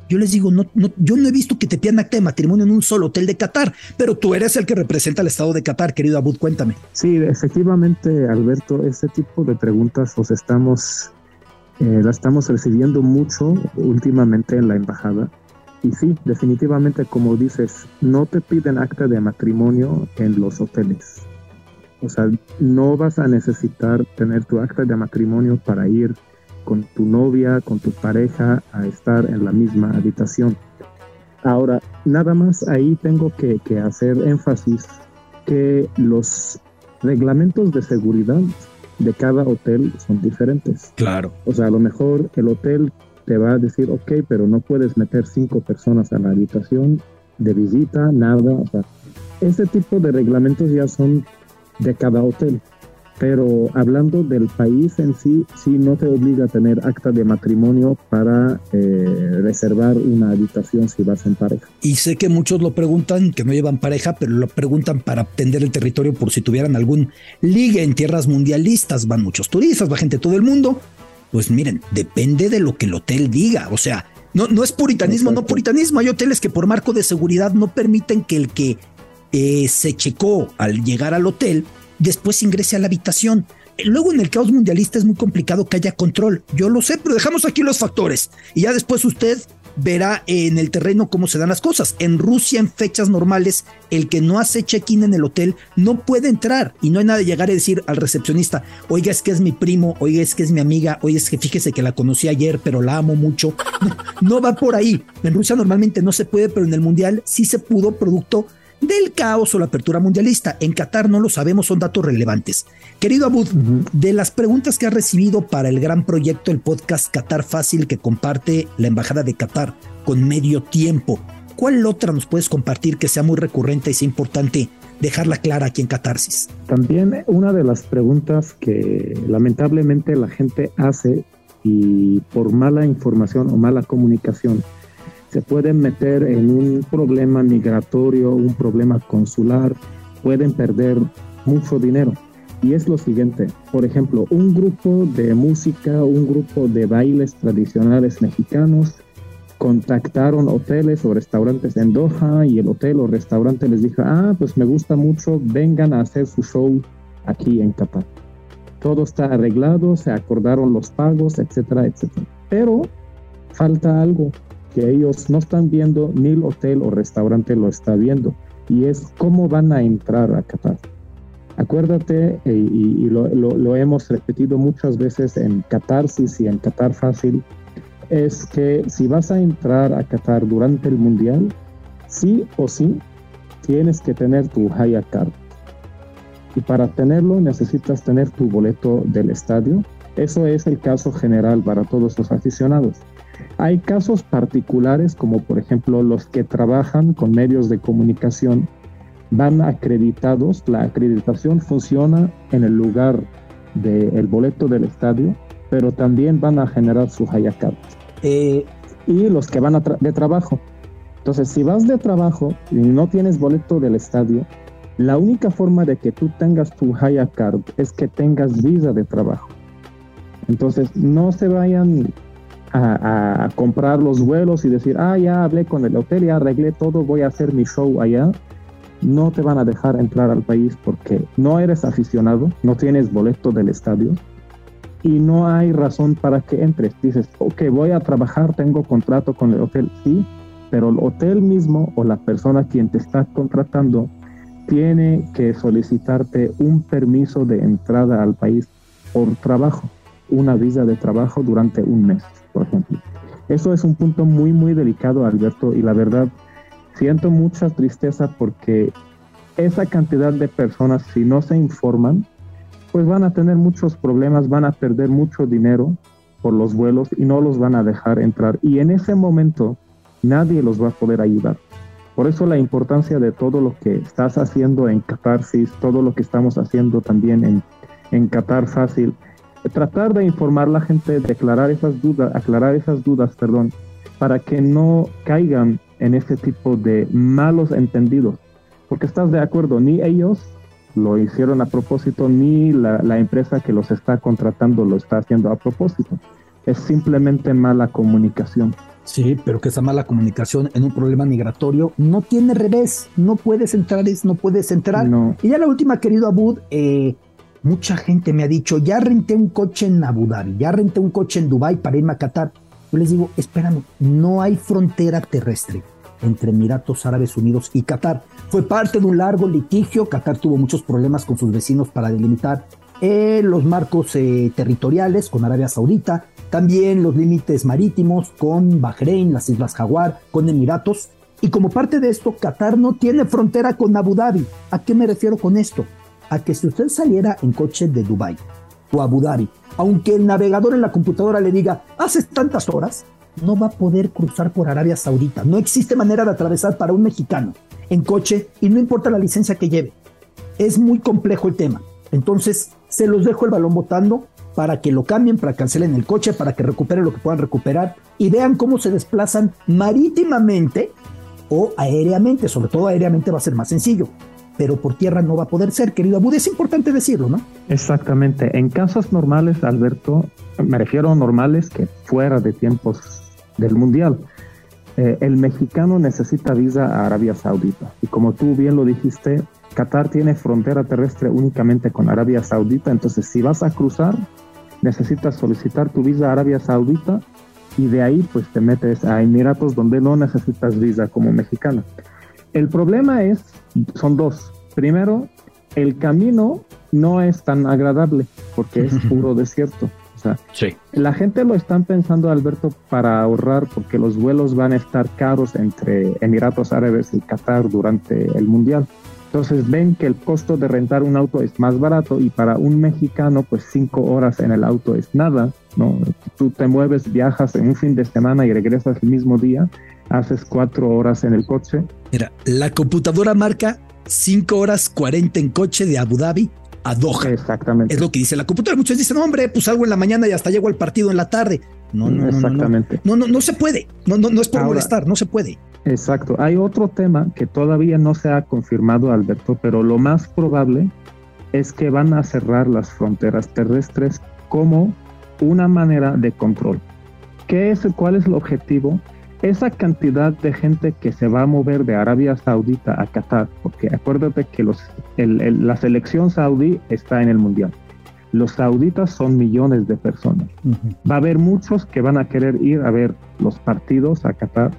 Yo les digo, no, no, yo no he visto que te pidan acta de matrimonio en un solo hotel de Qatar, pero tú eres el que representa al Estado de Qatar, querido Abud, cuéntame. Sí, efectivamente, Alberto, este tipo de preguntas los estamos, eh, la estamos recibiendo mucho últimamente en la embajada. Y sí, definitivamente, como dices, no te piden acta de matrimonio en los hoteles. O sea, no vas a necesitar tener tu acta de matrimonio para ir con tu novia, con tu pareja a estar en la misma habitación. Ahora, nada más ahí tengo que, hacer énfasis que los reglamentos de seguridad de cada hotel son diferentes. Claro. O sea, a lo mejor el hotel te va a decir, ok, pero no puedes meter cinco personas a la habitación de visita, nada. O sea, ese tipo de reglamentos ya son de cada hotel. Pero hablando del país en sí, sí no te obliga a tener acta de matrimonio para eh, reservar una habitación si vas en pareja. Y sé que muchos lo preguntan, que no llevan pareja, pero lo preguntan para atender el territorio por si tuvieran algún ligue en tierras mundialistas. Van muchos turistas, va gente de todo el mundo. Pues miren, depende de lo que el hotel diga. O sea, no, no es puritanismo, no puritanismo. Hay hoteles que por marco de seguridad no permiten que el que eh, se checó al llegar al hotel, después ingrese a la habitación. Luego en el caos mundialista es muy complicado que haya control. Yo lo sé, pero dejamos aquí los factores. Y ya después usted verá en el terreno cómo se dan las cosas. En Rusia, en fechas normales, el que no hace check-in en el hotel no puede entrar y no hay nada de llegar y decir al recepcionista, oiga, es que es mi primo, oiga, es que es mi amiga, oiga, es que fíjese que la conocí ayer, pero la amo mucho. No va por ahí. En Rusia normalmente no se puede, pero en el mundial sí se pudo, producto del caos o la apertura mundialista. En Qatar no lo sabemos, son datos relevantes. Querido Abud, de las preguntas que ha recibido para el gran proyecto, el podcast Qatar Fácil que comparte la Embajada de Qatar con medio tiempo, ¿cuál otra nos puedes compartir que sea muy recurrente y sea importante dejarla clara aquí en Catarsis? También una de las preguntas que lamentablemente la gente hace y por mala información o mala comunicación se pueden meter en un problema migratorio, un problema consular, pueden perder mucho dinero. Y es lo siguiente, por ejemplo, un grupo de música, un grupo de bailes tradicionales mexicanos contactaron hoteles o restaurantes en Doha y el hotel o restaurante les dijo, ah, pues me gusta mucho, vengan a hacer su show aquí en Qatar. Todo está arreglado, se acordaron los pagos, etcétera, etcétera. Pero falta algo, que ellos no están viendo, ni el hotel o restaurante lo está viendo, y es cómo van a entrar a Qatar. Acuérdate, eh, y, lo, hemos repetido muchas veces en Catarsis y en Qatar Fácil, es que si vas a entrar a Qatar durante el Mundial, sí o sí tienes que tener tu Haya Card. Y para tenerlo necesitas tener tu boleto del estadio. Eso es el caso general para todos los aficionados. Hay casos particulares como por ejemplo los que trabajan con medios de comunicación van acreditados, la acreditación funciona en el lugar del boleto del estadio, pero también van a generar su Hayacard. Eh, y los que van de trabajo. Entonces, si vas de trabajo y no tienes boleto del estadio, la única forma de que tú tengas tu Hayacard es que tengas visa de trabajo. Entonces, no se vayan a, comprar los vuelos y decir, ah, ya hablé con el hotel, ya arreglé todo, voy a hacer mi show allá, no te van a dejar entrar al país porque no eres aficionado, no tienes boleto del estadio y no hay razón para que entres. Dices, ok, voy a trabajar, tengo contrato con el hotel, sí, pero el hotel mismo o la persona quien te está contratando tiene que solicitarte un permiso de entrada al país por trabajo, una visa de trabajo durante un mes ejemplo. Eso es un punto muy, muy delicado, Alberto, y la verdad, siento mucha tristeza porque esa cantidad de personas, si no se informan, pues van a tener muchos problemas, van a perder mucho dinero por los vuelos y no los van a dejar entrar. Y en ese momento nadie los va a poder ayudar. Por eso la importancia de todo lo que estás haciendo en Catarsis, todo lo que estamos haciendo también en, en Qatar Fácil, tratar de informar a la gente, declarar esas dudas, aclarar esas dudas, perdón, para que no caigan en ese tipo de malos entendidos. Porque estás de acuerdo, ni ellos lo hicieron a propósito, ni la, la empresa que los está contratando lo está haciendo a propósito. Es simplemente mala comunicación. Sí, pero que esa mala comunicación en un problema migratorio no tiene revés. No puedes entrar, no puedes entrar. Y ya la última, querido Abud, eh, Mucha gente me ha dicho, ya renté un coche en Abu Dhabi, ya renté un coche en Dubai para irme a Qatar. Yo les digo, espérame, no hay frontera terrestre entre Emiratos Árabes Unidos y Qatar. Fue parte de un largo litigio. Qatar tuvo muchos problemas con sus vecinos para delimitar eh, los marcos eh, territoriales con Arabia Saudita, también los límites marítimos con Bahrein, las Islas Jaguar, con Emiratos. Y como parte de esto, Qatar no tiene frontera con Abu Dhabi. ¿A qué me refiero con esto? A que si usted saliera en coche de Dubai o Abu Dhabi, aunque el navegador en la computadora le diga, haces tantas horas, no va a poder cruzar por Arabia Saudita. No existe manera de atravesar para un mexicano en coche y no importa la licencia que lleve. Es muy complejo el tema. Entonces, se los dejo el balón botando para que lo cambien, para que cancelen el coche, para que recuperen lo que puedan recuperar y vean cómo se desplazan marítimamente o aéreamente. Sobre todo aéreamente va a ser más sencillo pero por tierra no va a poder ser, querido Abud. Es importante decirlo, ¿no? Exactamente. En casos normales, Alberto, me refiero a normales que fuera de tiempos del Mundial. eh, el mexicano necesita visa a Arabia Saudita. Y como tú bien lo dijiste, Qatar tiene frontera terrestre únicamente con Arabia Saudita, entonces si vas a cruzar, necesitas solicitar tu visa a Arabia Saudita y de ahí pues te metes a Emiratos donde no necesitas visa como mexicano. El problema es, son dos. Primero, el camino no es tan agradable porque es puro desierto. O sea, la gente lo están pensando, Alberto, para ahorrar porque los vuelos van a estar caros entre Emiratos Árabes y Qatar durante el Mundial. Entonces ven que el costo de rentar un auto es más barato y para un mexicano pues cinco horas en el auto es nada, ¿no? Tú te mueves, viajas en un fin de semana y regresas el mismo día, haces cuatro horas en el coche. Mira, la computadora marca cinco horas 40 en coche de Abu Dhabi a Doha. Exactamente. Es lo que dice la computadora. Muchos dicen, hombre, pues algo en la mañana y hasta llego al partido en la tarde. No, no, Exactamente. No, no, no, se puede. No, no, no es por molestar, no se puede. Exacto. Hay otro tema que todavía no se ha confirmado, Alberto, pero lo más probable es que van a cerrar las fronteras terrestres como una manera de control. ¿Qué es, ¿Cuál es el objetivo? Esa cantidad de gente que se va a mover de Arabia Saudita a Qatar, porque acuérdate que los, la selección saudí está en el Mundial. Los sauditas son millones de personas. Va a haber muchos que van a querer ir a ver los partidos a Qatar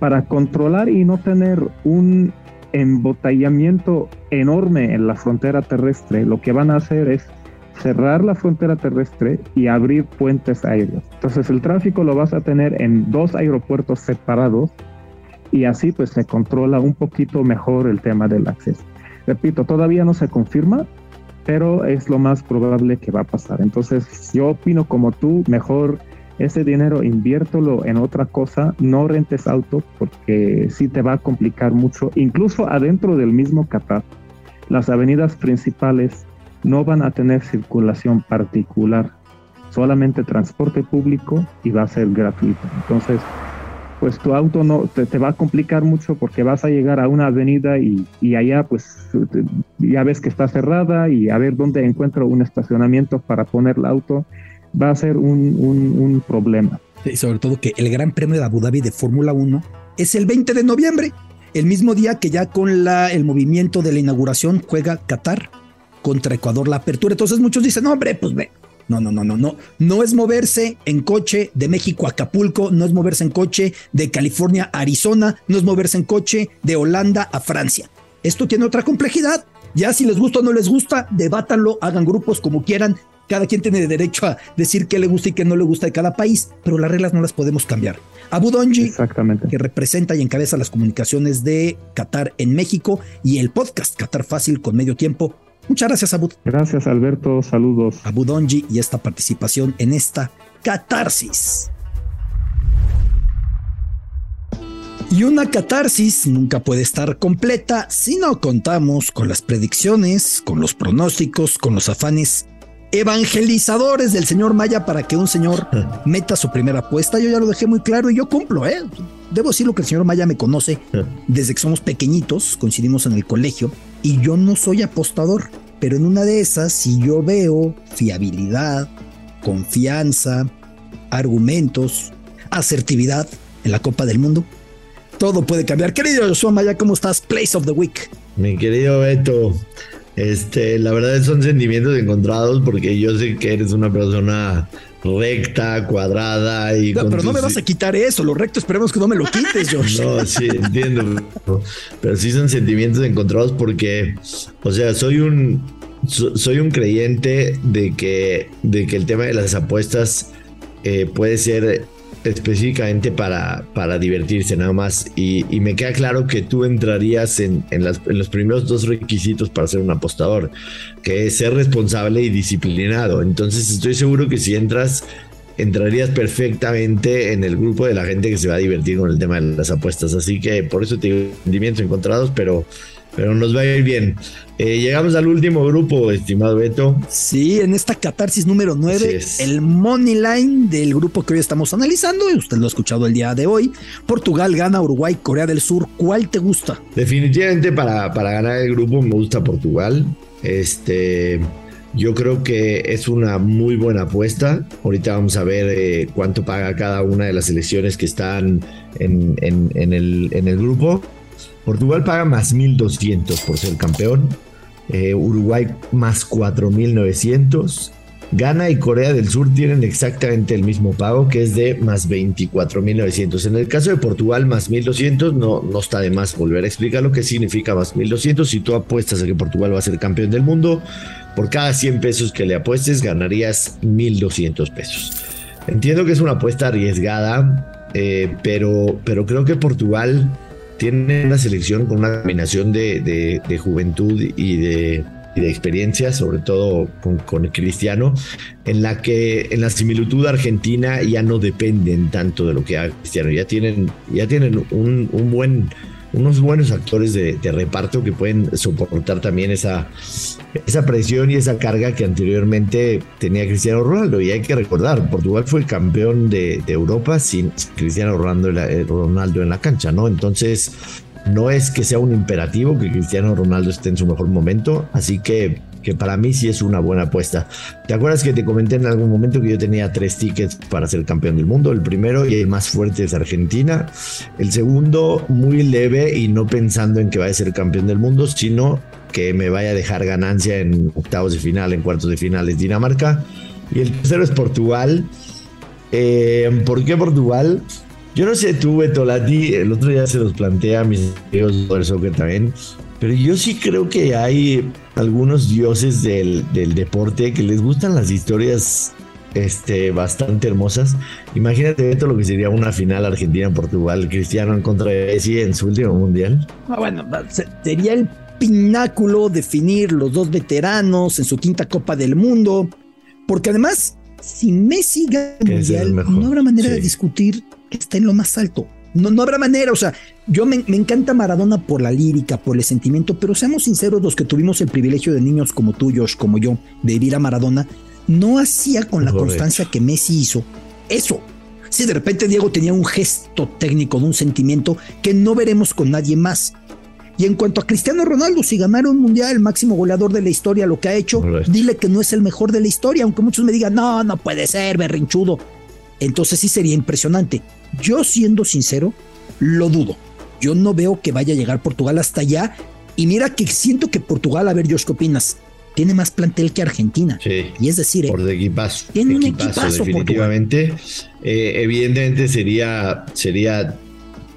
para controlar y no tener un embotellamiento enorme en la frontera terrestre, lo que van a hacer es cerrar la frontera terrestre y abrir puentes aéreos. Entonces el tráfico lo vas a tener en dos aeropuertos separados y así pues se controla un poquito mejor el tema del acceso. Repito, todavía no se confirma, pero es lo más probable que va a pasar. Entonces yo opino como tú, mejor ese dinero inviértelo en otra cosa, no rentes auto porque sí te va a complicar mucho, incluso adentro del mismo Qatar. Las avenidas principales no van a tener circulación particular, solamente transporte público y va a ser gratuito. Entonces, pues tu auto no te, va a complicar mucho porque vas a llegar a una avenida y, y, allá pues ya ves que está cerrada y a ver dónde encuentro un estacionamiento para poner el auto va a ser un, un, problema. Y sobre todo que el Gran Premio de Abu Dhabi de Fórmula 1 es el 20 de noviembre, el mismo día que ya con la, el movimiento de la inauguración juega Qatar contra Ecuador la apertura. Entonces muchos dicen, no, hombre, pues ve. No, no, no, no, no. No es moverse en coche de México a Acapulco, no es moverse en coche de California a Arizona, no es moverse en coche de Holanda a Francia. Esto tiene otra complejidad. Ya si les gusta o no les gusta, debátanlo, hagan grupos como quieran, cada quien tiene derecho a decir qué le gusta y qué no le gusta de cada país, pero las reglas no las podemos cambiar. Abu Donji, que representa y encabeza las comunicaciones de Qatar en México y el podcast Qatar Fácil con medio tiempo. Muchas gracias, Abu. Gracias, Alberto. Saludos. Abu Donji y esta participación en esta catarsis. Y una catarsis nunca puede estar completa si no contamos con las predicciones, con los pronósticos, con los afanes evangelizadores del señor Maya para que un señor meta su primera apuesta. Yo ya lo dejé muy claro y yo cumplo, ¿eh? Debo decirlo que el señor Maya me conoce desde que somos pequeñitos, coincidimos en el colegio, y yo no soy apostador, pero en una de esas, si yo veo fiabilidad, confianza, argumentos, asertividad en la Copa del Mundo, todo puede cambiar. Querido Joshua Maya, ¿cómo estás? Place of the Week. Mi querido Beto, este, la verdad son sentimientos encontrados porque yo sé que eres una persona recta, cuadrada y... No, pero no me vas a quitar eso, lo recto esperemos que no me lo quites, George. no, sí, entiendo. Pero sí son sentimientos encontrados porque, o sea, soy un, soy un creyente de que, de que el tema de las apuestas eh, puede ser específicamente para, para divertirse nada más. Y, me queda claro que tú entrarías en, en, los primeros dos requisitos para ser un apostador, que es ser responsable y disciplinado. Entonces estoy seguro que si entras, entrarías perfectamente en el grupo de la gente que se va a divertir con el tema de las apuestas. Así que por eso te sentimientos encontrados, pero pero nos va a ir bien. Eh, llegamos al último grupo, estimado Beto. Sí, en esta catarsis número 9, el money line del grupo que hoy estamos analizando, y usted lo ha escuchado el día de hoy. Portugal gana, Uruguay, Corea del Sur. ¿Cuál te gusta? Definitivamente para, para ganar el grupo me gusta Portugal. Este, Yo creo que es una muy buena apuesta. Ahorita vamos a ver eh, cuánto paga cada una de las selecciones que están en, el, en el grupo. Portugal paga más 1.200 por ser campeón. Eh, Uruguay más 4.900. Ghana y Corea del Sur tienen exactamente el mismo pago, que es de más 24.900. En el caso de Portugal, más 1.200, no, no está de más volver a explicar lo que significa más 1.200. Si tú apuestas a que Portugal va a ser campeón del mundo, por cada 100 pesos que le apuestes, ganarías 1.200 pesos. Entiendo que es una apuesta arriesgada, eh, pero, pero creo que Portugal tiene una selección con una combinación de, juventud y de, experiencia, sobre todo con, el Cristiano, en la que en la similitud argentina ya no dependen tanto de lo que haga Cristiano, ya tienen, ya tienen un, un buen unos buenos actores de, reparto que pueden soportar también esa, esa presión y esa carga que anteriormente tenía Cristiano Ronaldo. Y hay que recordar, Portugal fue campeón de, Europa sin Cristiano eh, Ronaldo en la cancha, ¿no? Entonces, no es que sea un imperativo que Cristiano Ronaldo esté en su mejor momento, así que que para mí sí es una buena apuesta. ¿Te acuerdas que te comenté en algún momento que yo tenía tres tickets para ser campeón del mundo? El primero y el más fuerte es Argentina. El segundo, muy leve y no pensando en que vaya a ser campeón del mundo, sino que me vaya a dejar ganancia en octavos de final, en cuartos de final es Dinamarca. Y el tercero es Portugal. Eh, ¿Por qué Portugal? Yo no sé tú, Betolati, el otro día se los planteé a mis amigos de soccer también. Pero yo sí creo que hay algunos dioses del, deporte que les gustan las historias este, bastante hermosas. Imagínate esto lo que sería una final Argentina-Portugal, Cristiano en contra de Messi en su último mundial. Ah, bueno, sería el pináculo definir los dos veteranos en su quinta Copa del Mundo, porque además, si Messi gana el mundial, no habrá manera de discutir que está en lo más alto. No, no habrá manera, o sea, yo me, encanta Maradona por la lírica, por el sentimiento, pero seamos sinceros, los que tuvimos el privilegio de niños como tuyos, como yo, de vivir a Maradona, no hacía con la constancia que Messi hizo eso. Si de repente Diego tenía un gesto técnico de un sentimiento que no veremos con nadie más. Y en cuanto a Cristiano Ronaldo, si ganara un mundial, el máximo goleador de la historia, lo que ha hecho, dile que no es el mejor de la historia, aunque muchos me digan, no, no puede ser, berrinchudo. Entonces sí sería impresionante. Yo siendo sincero, lo dudo. Yo no veo que vaya a llegar Portugal hasta allá. Y mira que siento que Portugal, a ver, Josh, ¿qué opinas? Tiene más plantel que Argentina. Sí. Y es decir, por de equipazo. Tiene un equipazo, definitivamente. Eh, evidentemente sería, sería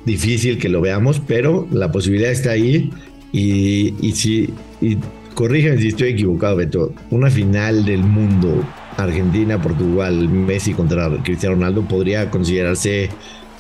difícil que lo veamos, pero la posibilidad está ahí. Y, y si, y corrígeme si estoy equivocado, Beto, una final del mundo Argentina, Portugal, Messi contra Cristiano Ronaldo podría considerarse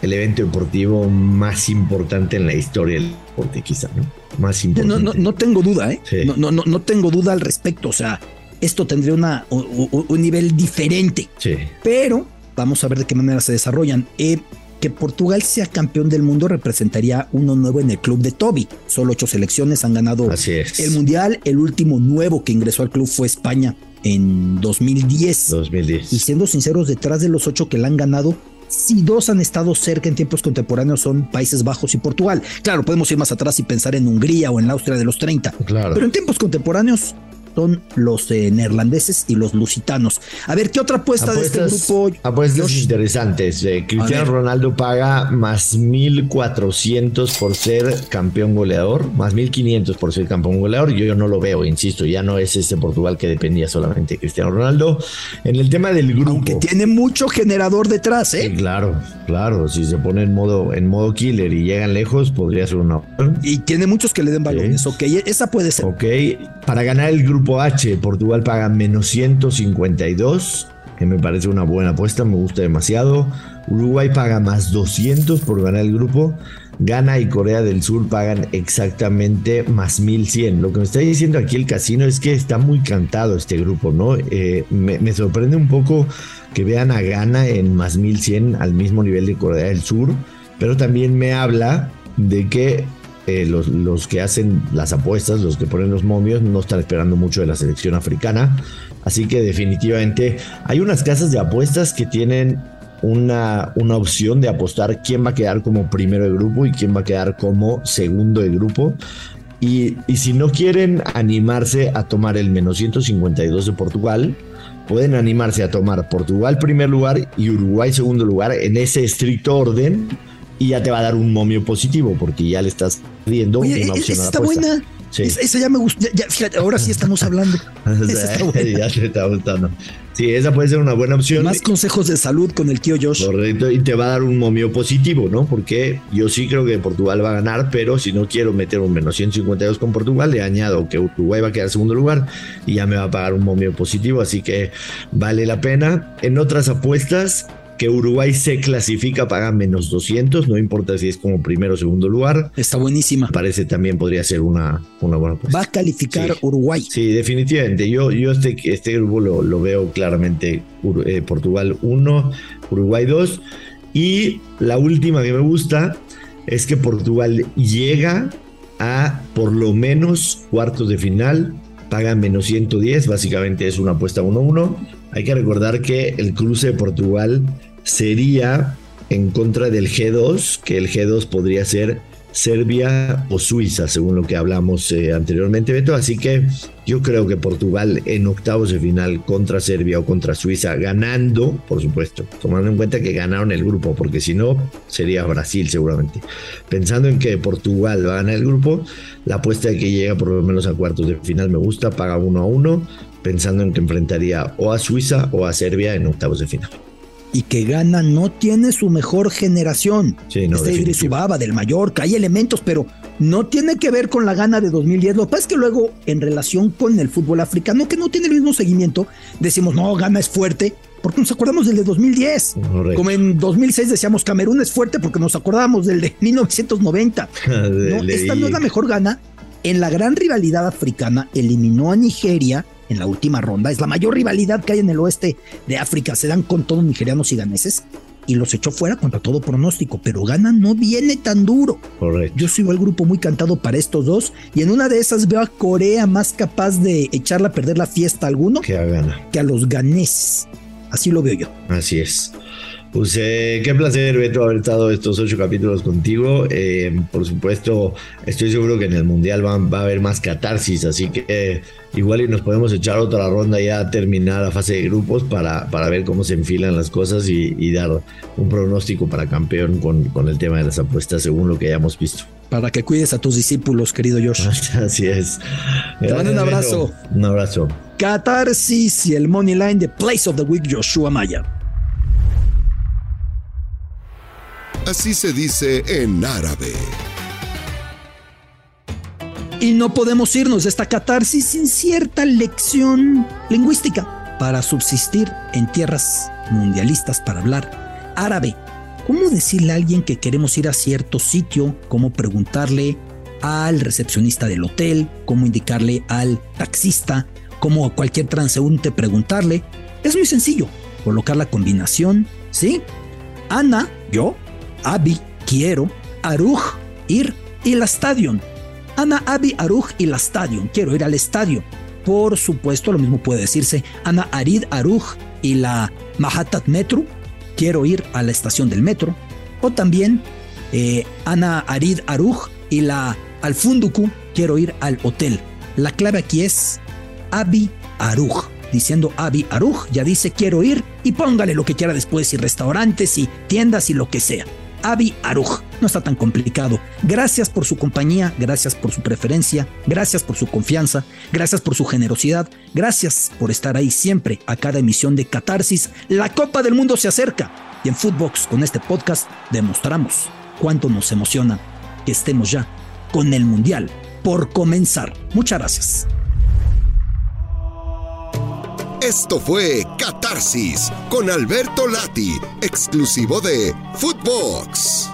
el evento deportivo más importante en la historia del deporte, quizá, ¿no? Más importante. No, no, tengo duda, ¿eh? No, no, no, tengo duda al respecto. O sea, esto tendría una, un, nivel diferente. Sí. Pero vamos a ver de qué manera se desarrollan. Eh, que Portugal sea campeón del mundo representaría uno nuevo en el club de Toby. Solo ocho selecciones han ganado el mundial. El último nuevo que ingresó al club fue España en 2010. 2010. Y siendo sinceros, detrás de los ocho que la han ganado, si dos han estado cerca en tiempos contemporáneos son Países Bajos y Portugal. Claro, podemos ir más atrás y pensar en Hungría o en la Austria de los 30. Claro. Pero en tiempos contemporáneos, son los eh, neerlandeses y los lusitanos. A ver, ¿qué otra apuesta de este grupo? Apuestas interesantes. Eh, Cristiano Ronaldo paga más 1.400 por ser campeón goleador, más 1.500 por ser campeón goleador. Yo, yo no lo veo, insisto, ya no es este Portugal que dependía solamente de Cristiano Ronaldo. En el tema del grupo. Aunque tiene mucho generador detrás, ¿eh? claro, claro. Si se pone en modo, en modo killer y llegan lejos, podría ser una. Y tiene muchos que le den balones, ok. Esa puede ser. Ok, para ganar el grupo grupo H, Portugal paga menos 152, que me parece una buena apuesta, me gusta demasiado. Uruguay paga más 200 por ganar el grupo. Ghana y Corea del Sur pagan exactamente más 1100. Lo que me está diciendo aquí el casino es que está muy cantado este grupo, ¿no? Eh, me, me, sorprende un poco que vean a Ghana en más 1100 al mismo nivel de Corea del Sur, pero también me habla de que eh, los, que hacen las apuestas, los que ponen los momios, no están esperando mucho de la selección africana. Así que definitivamente hay unas casas de apuestas que tienen una, una opción de apostar quién va a quedar como primero de grupo y quién va a quedar como segundo de grupo. Y, y si no quieren animarse a tomar el menos 152 de Portugal, pueden animarse a tomar Portugal primer lugar y Uruguay segundo lugar en ese estricto orden y ya te va a dar un momio positivo porque ya le estás viendo una Oye, opción esa a la está buena. Sí. Esa, ya me gusta. ya- ya, fíjate, ahora sí estamos hablando. Esa está buena. ya te está gustando. Sí, esa puede ser una buena opción. Más consejos de salud con el tío Josh. Correcto, y te va a dar un momio positivo, ¿no? Porque yo sí creo que Portugal va a ganar, pero si no quiero meter un menos 152 con Portugal, le añado que Uruguay va a quedar en segundo lugar y ya me va a pagar un momio positivo, así que vale la pena. En otras apuestas, que Uruguay se clasifica, paga menos 200, no importa si es como primero o segundo lugar. Está buenísima. Parece también podría ser una, una buena apuesta. Va a calificar Sí. Uruguay. Sí, definitivamente. Yo, yo este, este grupo lo, lo veo claramente. Ur- eh, Portugal 1, Uruguay 2. Y la última que me gusta es que Portugal llega a por lo menos cuartos de final. Pagan menos 110, básicamente es una apuesta 1-1. Hay que recordar que el cruce de Portugal sería en contra del G2, que el G2 podría ser Serbia o Suiza, según lo que hablamos eh, anteriormente, Beto. Así que yo creo que Portugal en octavos de final contra Serbia o contra Suiza, ganando, por supuesto, tomando en cuenta que ganaron el grupo, porque si no, sería Brasil seguramente. Pensando en que Portugal va a ganar el grupo, la apuesta de que llega por lo menos a cuartos de final me gusta, paga uno a uno, pensando en que enfrentaría o a Suiza o a Serbia en octavos de final. Y que gana no tiene su mejor generación. Sí, no, este Idris definitivo. Ubaba del Mallorca, hay elementos, pero no tiene que ver con la gana de 2010. Lo que pasa es que luego, en relación con el fútbol africano, que no tiene el mismo seguimiento, decimos, no, Gana es fuerte, porque nos acordamos del de 2010. Correcto. Como en 2006 decíamos, Camerún es fuerte porque nos acordábamos del de 1990. No, Le esta no es la mejor gana. En la gran rivalidad africana, eliminó a Nigeria en la última ronda. Es la mayor rivalidad que hay en el oeste de África. Se dan con todos nigerianos y ganeses y los echó fuera contra todo pronóstico. Pero Gana no viene tan duro. Correcto. Yo sigo el grupo muy cantado para estos dos y en una de esas veo a Corea más capaz de echarla a perder la fiesta a alguno Que gana. que a los ganeses. Así lo veo yo. Así es. Pues eh, qué placer, Beto, haber estado estos ocho capítulos contigo. Eh, por supuesto, estoy seguro que en el Mundial va, va a haber más catarsis, así que eh, igual y nos podemos echar otra ronda ya a terminar la fase de grupos para, para ver cómo se enfilan las cosas y, y dar un pronóstico para campeón con, con el tema de las apuestas según lo que hayamos visto. Para que cuides a tus discípulos, querido Josh. Así es. Te mando un abrazo. Beto. Un abrazo. Catarsis y el Money Line de Place of the Week, Joshua Maya. Así se dice en árabe. Y no podemos irnos de esta catarsis sin cierta lección lingüística para subsistir en tierras mundialistas para hablar árabe. ¿Cómo decirle a alguien que queremos ir a cierto sitio? ¿Cómo preguntarle al recepcionista del hotel? ¿Cómo indicarle al taxista? ¿Cómo a cualquier transeúnte preguntarle? Es muy sencillo. Colocar la combinación, ¿sí? Ana, yo, Abi, quiero, Aruj, ir, y la stadion. Ana Abi Aruj y la Stadion. Quiero ir al estadio. Por supuesto, lo mismo puede decirse Ana Arid Aruj y la Mahatat Metro. Quiero ir a la estación del metro. O también eh, Ana Arid Aruj y la Alfunduku. Quiero ir al hotel. La clave aquí es Abi Aruj. Diciendo Abi Aruj, ya dice quiero ir y póngale lo que quiera después, y restaurantes y tiendas y lo que sea. Avi Aruj. No está tan complicado. Gracias por su compañía, gracias por su preferencia, gracias por su confianza, gracias por su generosidad, gracias por estar ahí siempre a cada emisión de Catarsis. La Copa del Mundo se acerca y en Footbox con este podcast demostramos cuánto nos emociona que estemos ya con el Mundial por comenzar. Muchas gracias. Esto fue Catarsis con Alberto Lati, exclusivo de Footbox.